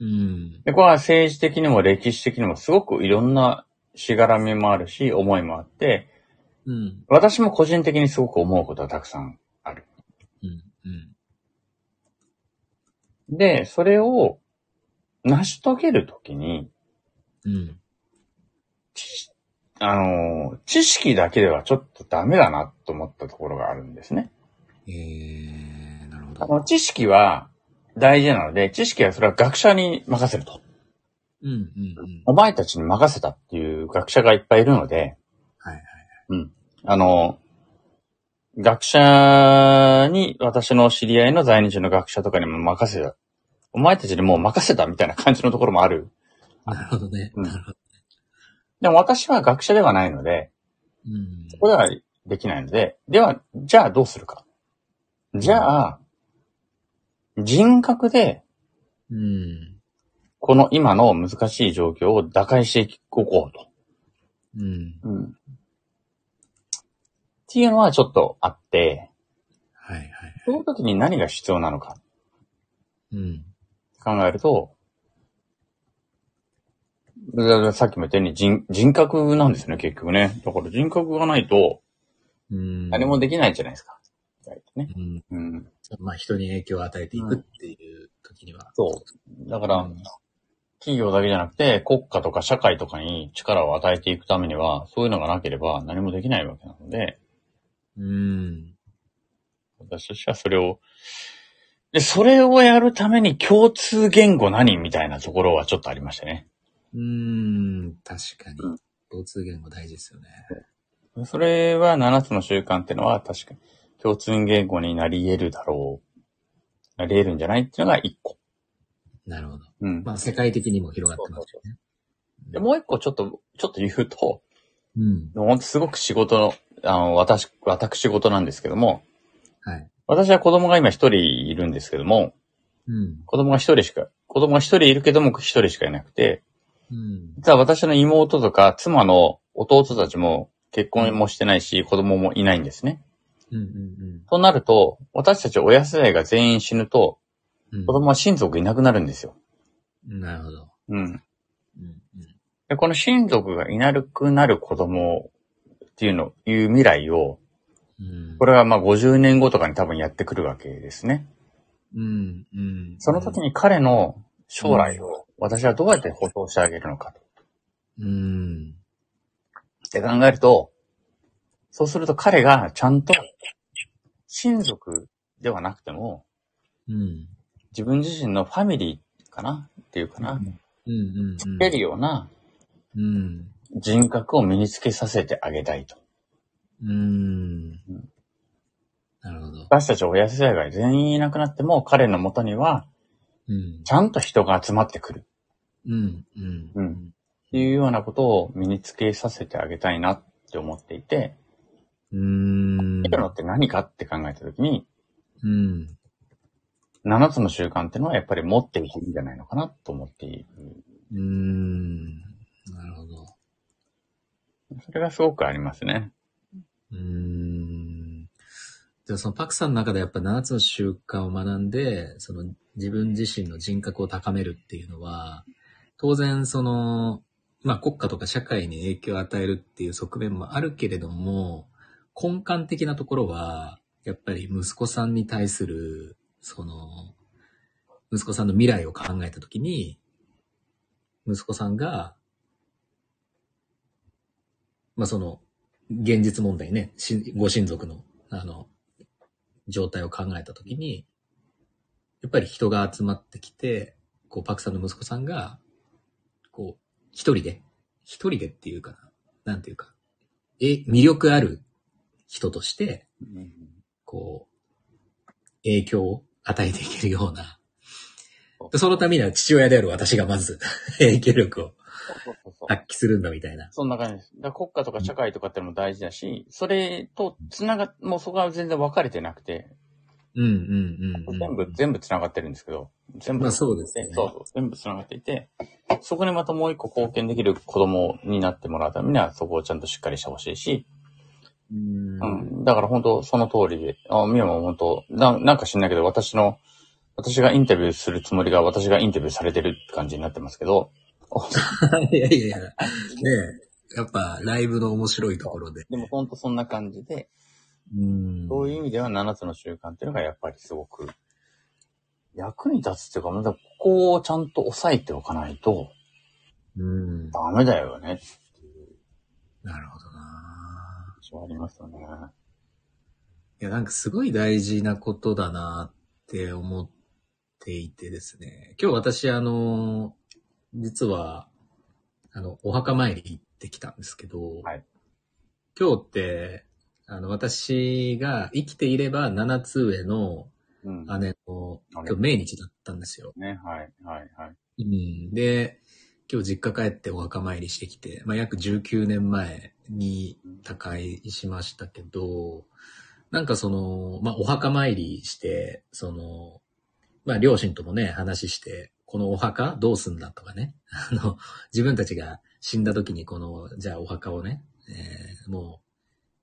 うん。うん。で、これは政治的にも歴史的にもすごくいろんなしがらみもあるし、思いもあって、うん。私も個人的にすごく思うことはたくさんある。うん。うん。で、それを成し遂げるときに、うん。知あの、知識だけではちょっとダメだなと思ったところがあるんですね。えー、なるほあど。の知識は大事なので、知識はそれは学者に任せると。うん。うん。うん。お前たちに任せたっていう学者がいっぱいいるので、はいはい。あの、学者に、私の知り合いの在日の学者とかにも任せた。お前たちにもう任せたみたいな感じのところもある。なるほどね。うんなるほど。でも私は学者ではないので、うん。そこではできないので、では、じゃあどうするか。じゃあ、人格で、うん。この今の難しい状況を打開していこうと。うん。うん。っていうのはちょっとあって、はいはい。その時に何が必要なのかうん。考えると、さっきも言ったように人人格なんですね、結局ね。だから人格がないとうん。何もできないじゃないですか。ね。うん。うん。まあ人に影響を与えていくっていう時には。そう。だから、うん企業だけじゃなくて、国家とか社会とかに力を与えていくためには、そういうのがなければ何もできないわけなので、うん。私としてはそれを、で、それをやるために共通言語何みたいなところはちょっとありましたね。うん。確かにうん。共通言語大事ですよね。それは7つの習慣っていうのは確かに共通言語になり得るだろう。なり得るんじゃないっていうのが1個。なるほど。うん。まあ世界的にも広がってますよね。で、もう1個ちょっと、ちょっと言うと、うん。ほんとすごく仕事の、あの、私、私事なんですけども、はい。私は子供が今一人いるんですけども、うん。子供が一人しか、子供が一人いるけども一人しかいなくて、うん。実は私の妹とか妻の弟たちも結婚もしてないし、子供もいないんですね。うん。うん。となると、私たち親世代が全員死ぬと、うん。子供は親族いなくなるんですよ。なるほど。うん。うん。で、この親族がいなくなる子供っていうの、いう未来を、うん。これはまあ50年後とかに多分やってくるわけですね。うん。うん。その時に彼の将来を私はどうやって保障してあげるのかと。うん。って考えると、そうすると彼がちゃんと親族ではなくても、うん。自分自身のファミリーかな？っていうかな、うん。うん。つけるようなうん。人格を身につけさせてあげたいと。うん。なるほど。私たち親世代が全員いなくなっても、彼の元には、うん。ちゃんと人が集まってくる。うん。うん。うんっていうようなことを身につけさせてあげたいなって思っていて、うん。いるのって何かって考えたときに、うん。7つの習慣ってのはやっぱり持っていていいんじゃないのかなと思っている。うん。なるほど。それがすごくありますね。うーん。じゃそのパクさんの中でやっぱ7つの習慣を学んで、その自分自身の人格を高めるっていうのは、当然その、まあ国家とか社会に影響を与えるっていう側面もあるけれども、根幹的なところは、やっぱり息子さんに対する、その、息子さんの未来を考えたときに、息子さんが、まあその、現実問題ね、しご親族の、あの、状態を考えたときに、やっぱり人が集まってきて、こう、パクさんの息子さんが、こう、一人で、一人でっていうかな、なんていうか、え、魅力ある人として、こう、影響を与えていけるような。でそのためには父親である私がまず 影響力を発揮するんだみたいな。そんな感じです。だ国家とか社会とかってのも大事だし、それと繋がっ、もうそこは全然分かれてなくて、うんうんうん、うん。全部、全部繋がってるんですけど、全部。まあそうですよねそうそう、全部繋がっていて、そこにまたもう一個貢献できる子供になってもらうためには、そこをちゃんとしっかりしてほしいし、うんうん。だから本当その通りで、あ、みやも本当な、なんか知んないけど、私の、私がインタビューするつもりが私がインタビューされてるって感じになってますけど、いやいやいや、ねやっぱライブの面白いところで。でもほんとそんな感じで、うん。そういう意味では7つの習慣っていうのがやっぱりすごく役に立つっていうか、まだここをちゃんと押さえておかないとうん。ダメだよねっていうなるほどな印象はありますよね。いや、なんかすごい大事なことだなって思っていてですね。今日私、あの、実は、あの、お墓参り行ってきたんですけど、はい今日って、あの、私が生きていれば7つ上のうん。姉の、あれ今日命日だったんですよ。ね、はい、はい、はい。うん、で、今日実家帰ってお墓参りしてきて、まあ、約19年前に他界しましたけど、なんかその、まあ、お墓参りして、その、まあ、両親ともね、話して、このお墓どうすんだとかね、あの、自分たちが死んだ時にこの、じゃあお墓をね、えーもう、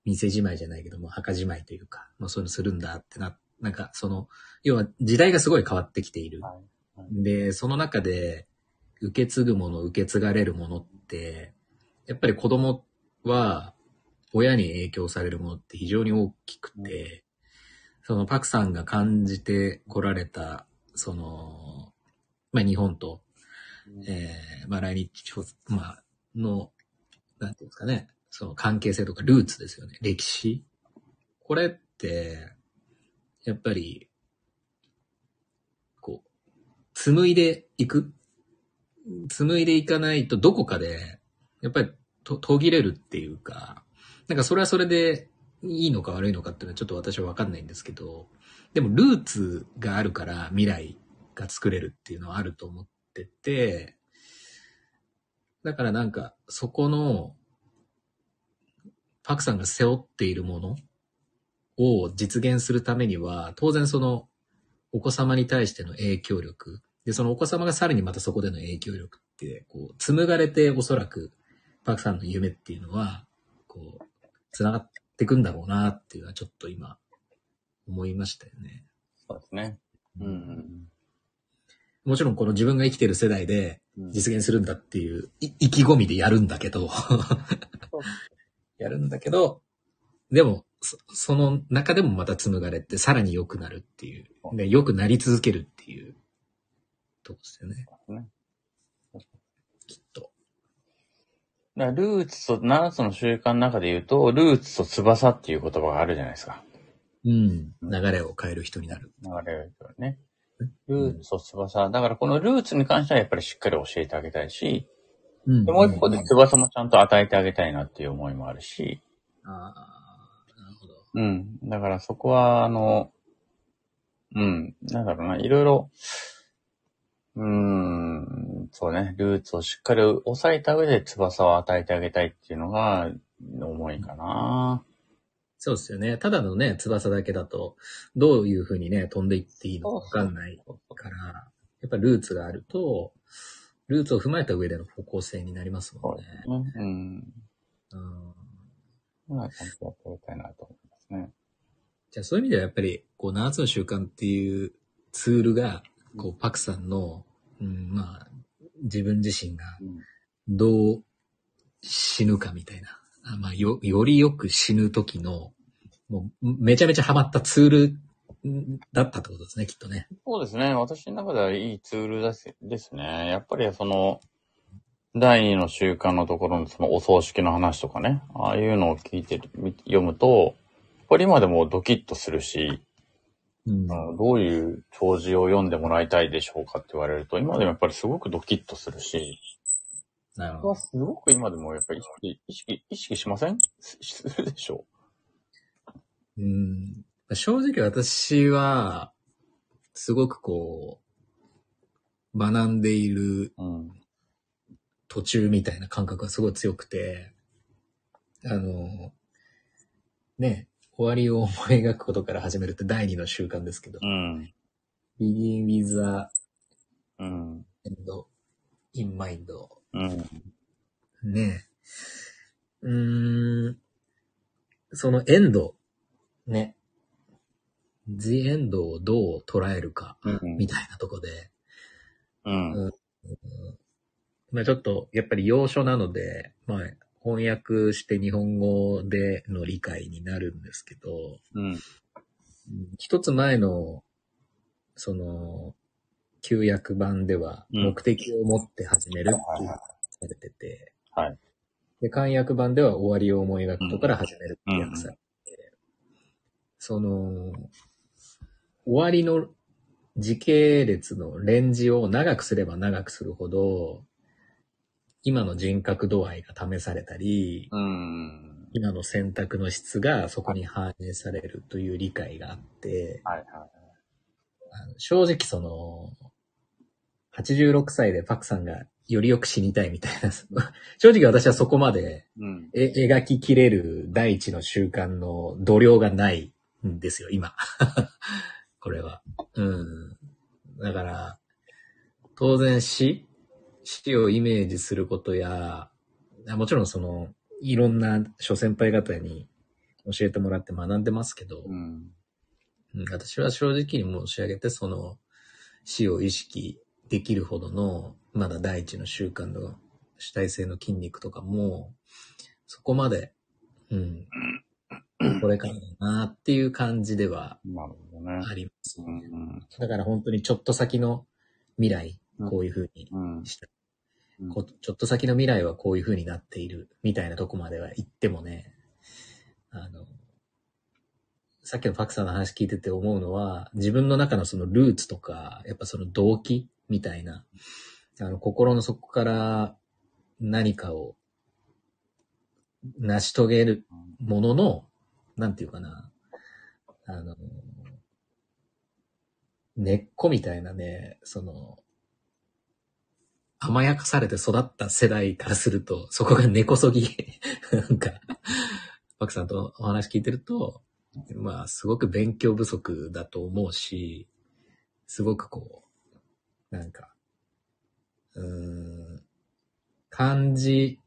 店じまいじゃないけども、墓じまいというか、まあ、そういうのするんだってな、なんかその、要は時代がすごい変わってきている。はいで、その中で、受け継ぐもの、受け継がれるものって、やっぱり子供は、親に影響されるものって非常に大きくて、そのパクさんが感じてこられた、その、まあ日本と、えー、まあ来日、まあ、の、なんていうんですかね、その関係性とかルーツですよね、歴史。これって、やっぱり、こう、紡いでいく。紡いでいかないとどこかで、やっぱりと途切れるっていうか、なんかそれはそれでいいのか悪いのかっていうのはちょっと私はわかんないんですけど、でもルーツがあるから未来が作れるっていうのはあると思ってて、だからなんかそこの、パクさんが背負っているものを実現するためには、当然そのお子様に対しての影響力、で、そのお子様がさらにまたそこでの影響力って、こう、紡がれておそらく、パクさんの夢っていうのは、こう、繋がっていくんだろうなっていうのはちょっと今、思いましたよね。そうですね。うん。もちろんこの自分が生きてる世代でうん実現するんだっていうい意気込みでやるんだけど、やるんだけど、でも、そその中でもまた紡がれてさらに良くなるっていう。で、良くなり続けるっていうとこですよね。ねきっと。ルーツと、7つの習慣の中で言うと、ルーツと翼っていう言葉があるじゃないですか。うん。流れを変える人になる。流れるよね。ルーツと翼。だからこのルーツに関してはやっぱりしっかり教えてあげたいし、うんでもう一方で翼もちゃんと与えてあげたいなっていう思いもあるし、ああ、なるほど。うん。だからそこは、あの、うん、なんだろうな、いろいろ、うーん、そうね、ルーツをしっかり抑えた上で翼を与えてあげたいっていうのが、思いかな。そうですよね。ただのね、翼だけだと、どういう風にね、飛んでいっていいのかわかんないから、やっぱルーツがあると、ルーツを踏まえた上での方向性になりますもんね。ね、うん。うん、まあ、ちゃんとやってあげたいなと思いますね。じゃあそういう意味ではやっぱり、こう、7つの習慣っていうツールが、こう、パクさんの、うん、まあ、自分自身がうんどう死ぬかみたいな。あまあ、よ、よりよく死ぬ時の、もう、めちゃめちゃハマったツールんだったってことですね、きっとね。そうですね。私の中ではいいツールですですね。やっぱりその、第二の習慣のところのそのお葬式の話とかね、ああいうのを聞いて読むと、やっぱり今でもドキッとするし、うんどういう弔辞を読んでもらいたいでしょうかって言われると、今でもやっぱりすごくドキッとするし、なるほど。すごく今でもやっぱり意識、意識、しません？すするでしょう？ん。正直私は、すごくこう、学んでいる。途中みたいな感覚がすごい強くて、あの、ね、終わりを思い描くことから始めるって第二の習慣ですけど、うん。begin with the うん。end in mind うん。ねうーん、そのエンド、ね、the end をどう捉えるか、うん。みたいなとこで、うん。まあちょっと、やっぱり要所なので、まあ、翻訳して日本語での理解になるんですけど、うん。うん。一つ前の、その、旧約版では、うん目的を持って始めるってはいはいされてて、はい。で、漢訳版では終わりを思い描くことから始めるって訳されてて、その、終わりの時系列のレンジを長くすれば長くするほど、今の人格度合いが試されたり、うん。今の選択の質がそこに反映されるという理解があって、はいはい。正直その、86歳でパクさんがよりよく死にたいみたいな、正直私はそこまでうん。え描ききれる第一の習慣の度量がないんですよ、今。これは。うん。だから、当然死死をイメージすることや、あもちろんその、いろんな諸先輩方に教えてもらって学んでますけど、うん。うん私は正直に申し上げて、その死を意識できるほどの、まだ第一の習慣の主体性の筋肉とかも、そこまで、うん、これからだなっていう感じでは。ありますうよね。ん。だから本当にちょっと先の未来、うんこういう風にうん。した、うんこちょっと先の未来はこういう風になっている、みたいなとこまでは行ってもね、あの、さっきのパクさんの話聞いてて思うのは、自分の中のそのルーツとか、やっぱその動機みたいな、あの、心の底から何かを成し遂げるものの、なんていうかな、あの、根っこみたいなね、その、甘やかされて育った世代からすると、そこが根こそぎ、なんか、パクさんとお話聞いてると、まあ、すごく勉強不足だと思うし、すごくこう、なんか、うーん、感じ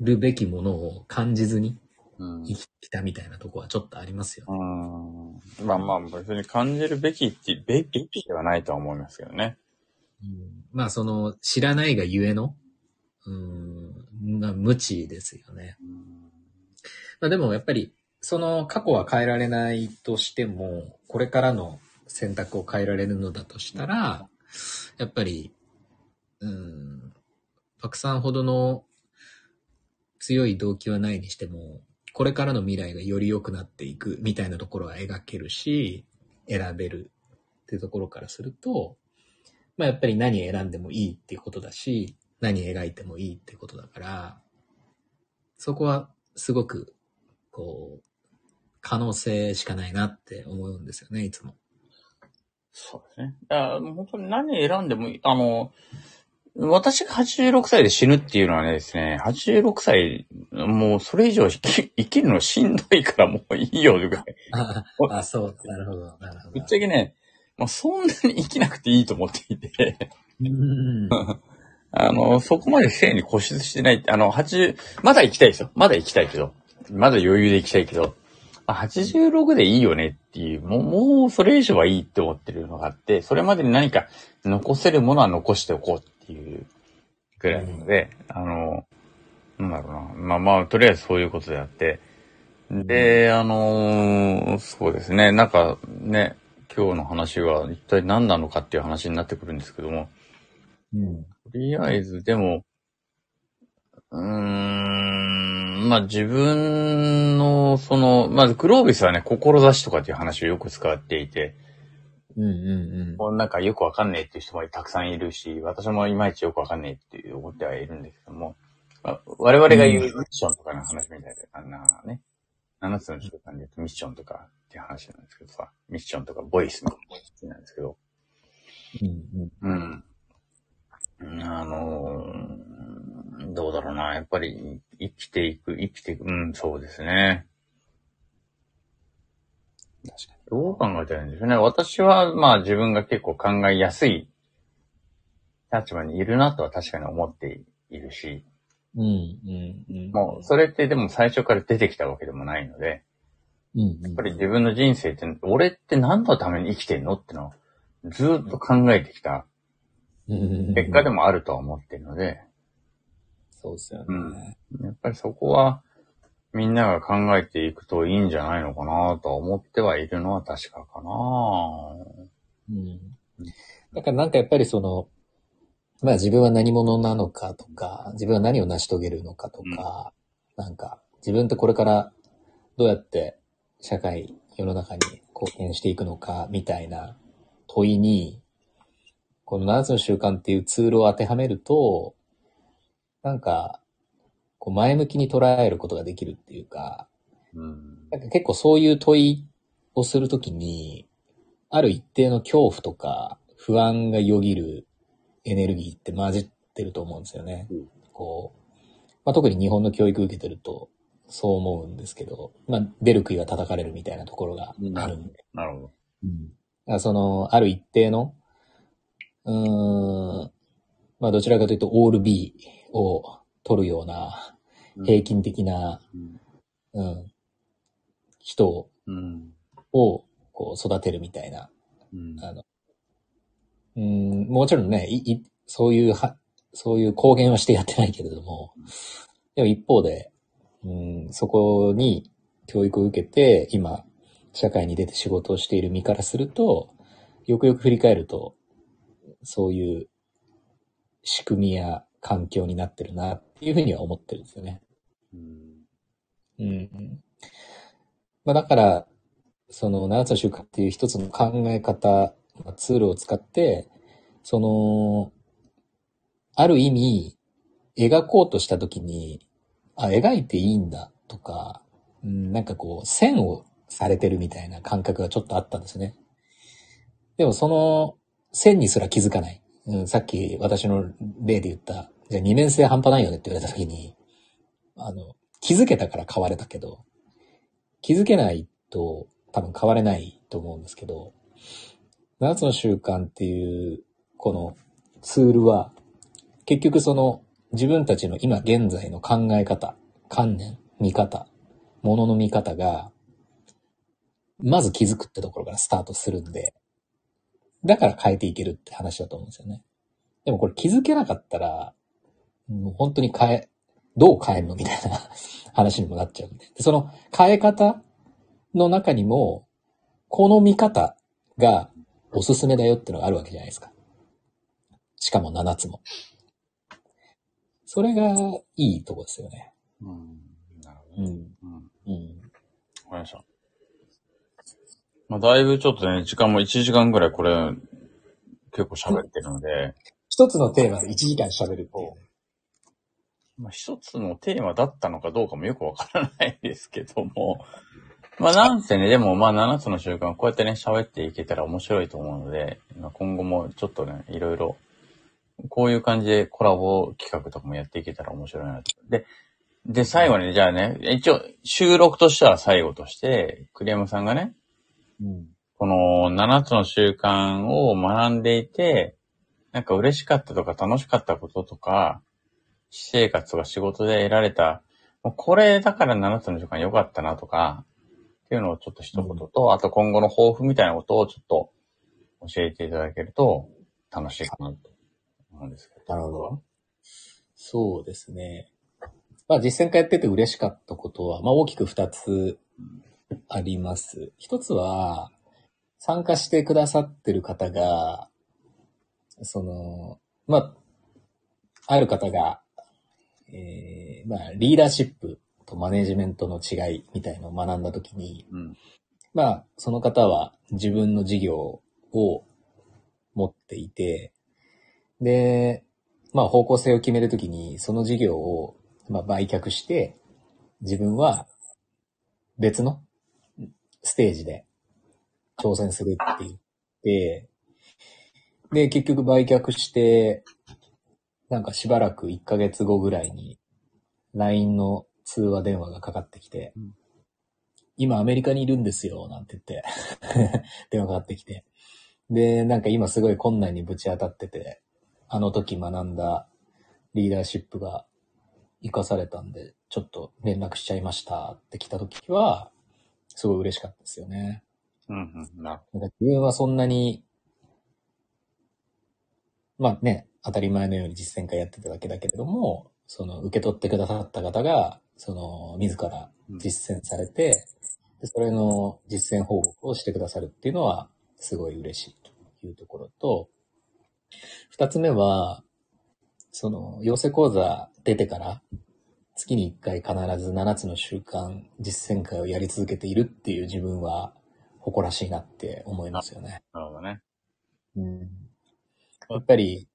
るべきものを感じずにうん生きてきたみたいなとこはちょっとありますよね。うん。まあまあ、別に感じるべきって、べきではないとは思いますけどね。うんまあ、その、知らないがゆえの、うん、まあ、無知ですよね。まあでもやっぱり、その過去は変えられないとしても、これからの選択を変えられるのだとしたら、やっぱり、うん、パクさんほどの強い動機はないにしても、これからの未来がより良くなっていくみたいなところは描けるし、選べるっていうところからすると、まあやっぱり何選んでもいいっていうことだし、何描いてもいいってことだから、そこはすごく、こう、可能性しかないなって思うんですよね、いつも。そうですね。いや、もう本当に何選んでもいい。あの、私が86歳で死ぬっていうのはねですね、86歳、もうそれ以上生き生きるのしんどいからもういいよぐらい。ああ、そう、なるほど、なるほぶどっちゃけね、まあ、そんなに生きなくていいと思っていて、うん。あの、そこまで性に固執してないって、あの、80、まだ行きたいですよ。まだ行きたいけど。まだ余裕で行きたいけど、まあ86でいいよねっていう、もう、もうそれ以上はいいって思ってるのがあって、それまでに何か残せるものは残しておこうっていうぐらいなので、あの、なんだろうな。まあまあ、とりあえずそういうことであって。で、あのそうですね。なんかね、今日の話は一体何なのかっていう話になってくるんですけども、うん。とりあえず、でも、うーん、まあ自分の、その、まずクロービスはね、志とかっていう話をよく使っていて、うんうんもうなんかよくわかんねえっていう人もたくさんいるし、私もいまいちよくわかんねえって思ってはいるんですけども、まあ我々が言うミッションとかの話みたいで、あんなね、7つの習慣で言うとミッションとかっていう話なんですけどさ、ミッションとかボイスの話なんですけど、うん。うん。うん。あのーどうだろうな。やっぱり生きていく、生きていく。うん、そうですね。確かに。どう考えたらいいんでしょうね。私は、まあ自分が結構考えやすい立場にいるなとは確かに思っているし、うん。うん。うん。もうそれってでも最初から出てきたわけでもないので、うん。やっぱり自分の人生って、俺って何のために生きてんのってのをずーっと考えてきたうん、結果でもあるとは思ってるので、そうですよね。うんやっぱりそこは、みんなが考えていくといいんじゃないのかなとは思ってはいるのは確かかなうん。だからなんかやっぱりその、まあ自分は何者なのかとか、自分は何を成し遂げるのかとか、なんか自分ってこれからどうやって社会、世の中に貢献していくのかみたいな問いに、この7つの習慣っていうツールを当てはめると、なんか、こう前向きに捉えることができるっていうか、うん。なんか結構そういう問いをするときに、ある一定の恐怖とか不安がよぎるエネルギーって混じってると思うんですよね。うんこう、まあ、特に日本の教育受けてるとそう思うんですけど、まあ、出る杭は叩かれるみたいなところがあるんで。なるほど。うん。だからその、ある一定の、うーん、まあどちらかというとオール B を取るような平均的な、うん。うん、人をこう育てるみたいな。うん。あの、うん、もちろんね、い、い、そういうは、そういう公言はしてやってないけれども、でも一方で、うん、そこに教育を受けて、今、社会に出て仕事をしている身からすると、よくよく振り返ると、そういう仕組みや環境になってるなっていうふうには思ってるんですよね。うん。うん。まあだから、その7つの習慣っていう一つの考え方、まあツールを使って、その、ある意味、描こうとしたときに、あ、描いていいんだとか、うん、なんかこう、線をされてるみたいな感覚がちょっとあったんですね。でもその線にすら気づかない。うん、さっき私の例で言った、じゃあ二面性半端ないよねって言われたときに、あの、気づけたから変われたけど、気づけないと多分変われないと思うんですけど、7つの習慣っていうこのツールは、結局その自分たちの今現在の考え方、観念、見方、ものの見方が、まず気づくってところからスタートするんで、だから変えていけるって話だと思うんですよね。でもこれ気づけなかったら、もう本当に変え、どう変えるのみたいな話にもなっちゃうんで。でその変え方の中にも、この見方がおすすめだよってのがあるわけじゃないですか。しかも7つも。それがいいとこですよね。うん。なるほど。うん。うん。うん。わかりました。まあ、だいぶちょっとね、時間も1時間ぐらいこれ、結構喋ってるので、一つのテーマで1時間喋るっていう。まあ、一つのテーマだったのかどうかもよくわからないですけども、まあ、なんせね、でも、まあ、7つの習慣、こうやってね、喋っていけたら面白いと思うので、まあ、今後もちょっとね、いろいろ、こういう感じでコラボ企画とかもやっていけたら面白いなと。で、で、最後に、じゃあね、一応、収録としては最後として、栗山さんがね、うん。この7つの習慣を学んでいて、なんか嬉しかったとか楽しかったこととか、私生活とか仕事で得られた、もうこれだから7つの習慣良かったなとか、っていうのをちょっと一言と、あと今後の抱負みたいなことをちょっと教えていただけると楽しいかなと思うんですけど。なるほど。そうですね。まあ実践会やってて嬉しかったことは、まあ大きく2つあります。一つは、参加してくださってる方が、その、まあ、ある方が、えー、まあ、リーダーシップとマネジメントの違いみたいのを学んだときに、うん。まあ、その方は自分の事業を持っていて、で、まあ方向性を決めるときに、その事業を、まあ、売却して、自分は別のステージで挑戦するって言って、で、結局売却して、なんかしばらく1ヶ月後ぐらいに LINE の通話電話がかかってきて、うん今アメリカにいるんですよ、なんて言って、電話かかってきて。で、なんか今すごい困難にぶち当たってて、あの時学んだリーダーシップが活かされたんで、ちょっと連絡しちゃいましたって来た時は、すごい嬉しかったですよね。うん、うん、なるなんか自分はそんなに、まあね、当たり前のように実践会やってただけだけれども、その、受け取ってくださった方が、その、自ら実践されて、でそれの実践報告をしてくださるっていうのは、すごい嬉しいというところと、二つ目は、その、養成講座出てから、月に一回必ず7つの習慣実践会をやり続けているっていう自分は誇らしいなって思いますよね。なるほどね。うん。やっぱり、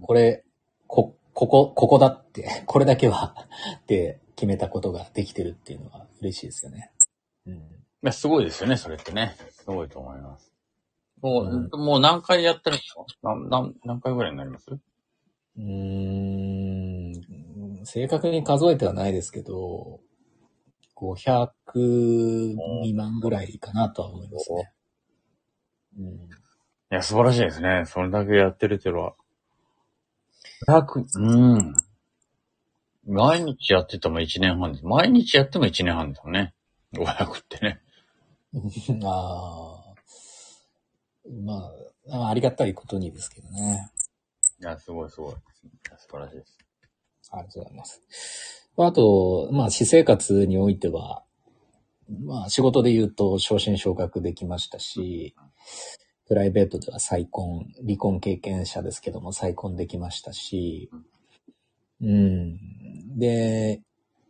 これ、こ、ここ、ここだって、これだけはって決めたことができてるっていうのは嬉しいですよね。うん。いや、すごいですよね、それってね。すごいと思います。もう、うんもう何回やってるんですか？何何何回ぐらいになります？うーん、正確に数えてはないですけど、500未満ぐらいかなとは思いますね。うん。いや、素晴らしいですね。それだけやってるっていうのは。100、うん。毎日やってても1年半です。毎日やっても1年半ですよね。500ってね。ああ、まあ、ありがたいことにですけどね。いや、すごいすごい。素晴らしいです。ありがとうございます。あと、まあ、私生活においては、まあ、仕事で言うと昇進昇格できましたし、プライベートでは再婚、離婚経験者ですけども再婚できましたし、うん。で、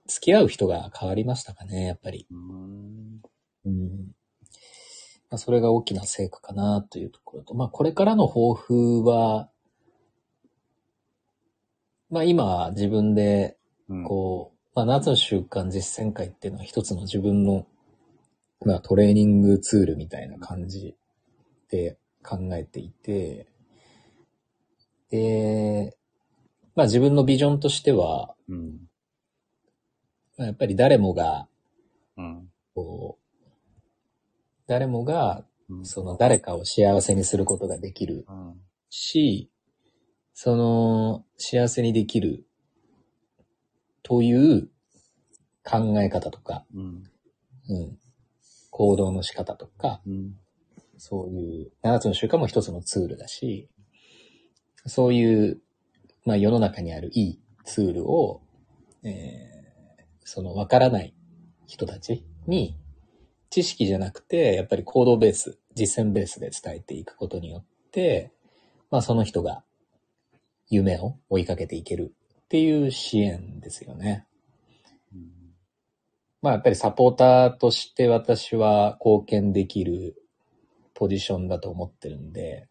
付き合う人が変わりましたかね、やっぱり。うん。うん。まあ、それが大きな成果かなというところと、まあ、これからの抱負は、まあ、今自分でうん。こう、まあ、夏の習慣実践会っていうのは一つの自分の、まあ、トレーニングツールみたいな感じで考えていて、で、まあ自分のビジョンとしては、うん。まあやっぱり誰もが、うん。こう、誰もが、うん。その誰かを幸せにすることができるうん。し、その幸せにできる。という考え方とか、うん。うん、行動の仕方とか、うん。そういう7つの習慣も一つのツールだし、そういう、まあ世の中にあるいいツールを、えーそのわからない人たちに知識じゃなくて、やっぱり行動ベース、実践ベースで伝えていくことによって、まあその人が夢を追いかけていけるっていう支援ですよね。まあやっぱりサポーターとして私は貢献できるポジションだと思ってるんで、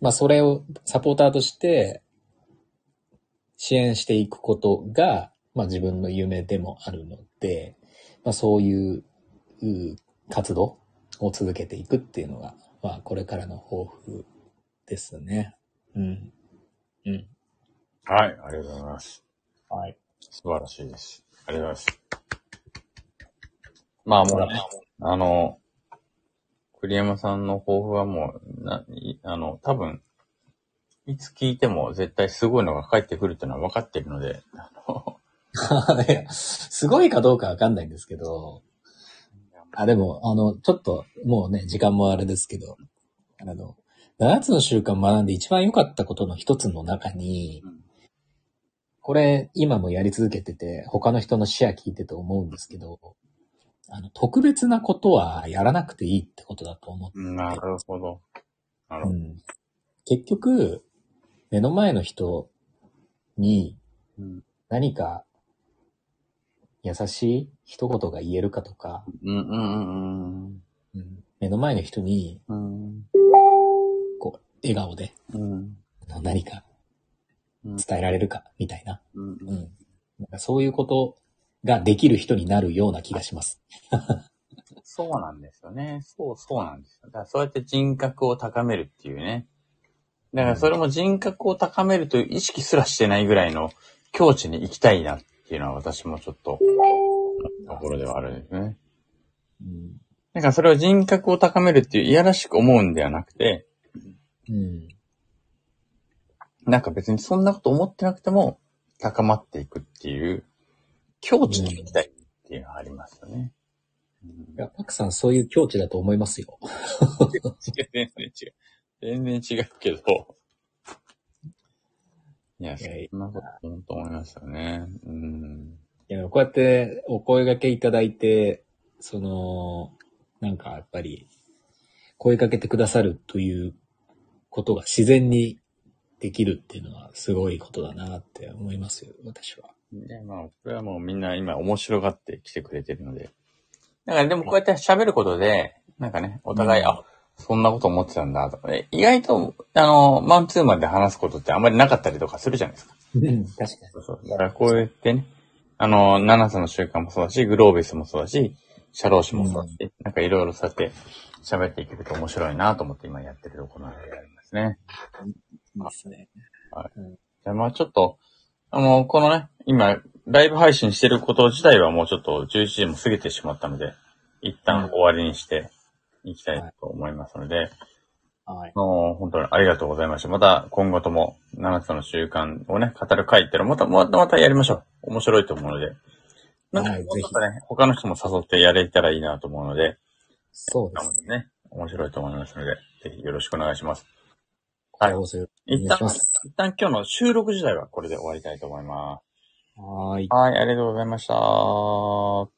まあそれをサポーターとして支援していくことが、まあ自分の夢でもあるので、まあそういうう活動を続けていくっていうのが、まあこれからの抱負ですね。うん。うん。はい、ありがとうございます。はい。素晴らしいです。ありがとうございます。まあもうね、あの、栗山さんの抱負はもう、な、いあの、多分、いつ聞いても絶対すごいのが返ってくるっていうのは分かってるので、あの、すごいかどうかわかんないんですけど、あ、でも、あの、ちょっと、もうね、時間もあれですけど、あの、7つの習慣学んで一番良かったことの一つの中にうん、これ、今もやり続けてて、他の人の視野聞いてて思うんですけど、あの、特別なことはやらなくていいってことだと思って、なるほど。なるほど。うん、結局、目の前の人にうん。何か優しい一言が言えるかとか、うんうんうんうん目の前の人に、うん。笑顔でうん。何か伝えられるか、みたいな。うん。うん。なんかそういうことができる人になるような気がします。そうなんですよね。そう、そうなんですよ。だからそうやって人格を高めるっていうね。だからそれも人格を高めるという意識すらしてないぐらいの境地に行きたいなっていうのは私もちょっと、ところではあるんですね。うん。だからそれを人格を高めるっていういやらしく思うんではなくて、うん。なんか別にそんなこと思ってなくても高まっていくっていう境地に行きたいっていうのはありますよね。いや、パクさんそういう境地だと思いますよ。全然違う。全然違うけど。いや、そんなこと本当思いますよね。うん。いや、こうやってお声掛けいただいて、その、なんかやっぱり、声かけてくださるということが自然にできるっていうのはすごいことだなって思いますよ、私は。で、まあ、これはもうみんな今面白がって来てくれてるので。だからでもこうやって喋ることで、なんかね、お互い、うんあ、そんなこと思ってたんだとかね。意外と、あの、マンツーマンで話すことってあんまりなかったりとかするじゃないですか。うん、確かに。そうそう。だからこうやってね、あの、7つの習慣もそうだし、グロービスもそうだし、社労士もそうだし、なんかいろいろそうやって喋っていけると面白いなと思って今やってるところなんでありますね。いいですね。じゃあまあちょっと、あの、このね、今、ライブ配信してること自体はもうちょっと11時も過ぎてしまったので、一旦終わりにしていきたいと思いますので、はい。あの本当にありがとうございました。また今後とも7つの習慣をね、語る会っていうのをまた、また、またやりましょう。面白いと思うので。なんか、はいぜひね、他の人も誘ってやれたらいいなと思うので、そうですね。ね、面白いと思いますので、ぜひよろしくお願いします。はい、一旦、一。旦今日の収録自体はこれで終わりたいと思います。はーい。はい、ありがとうございました。あ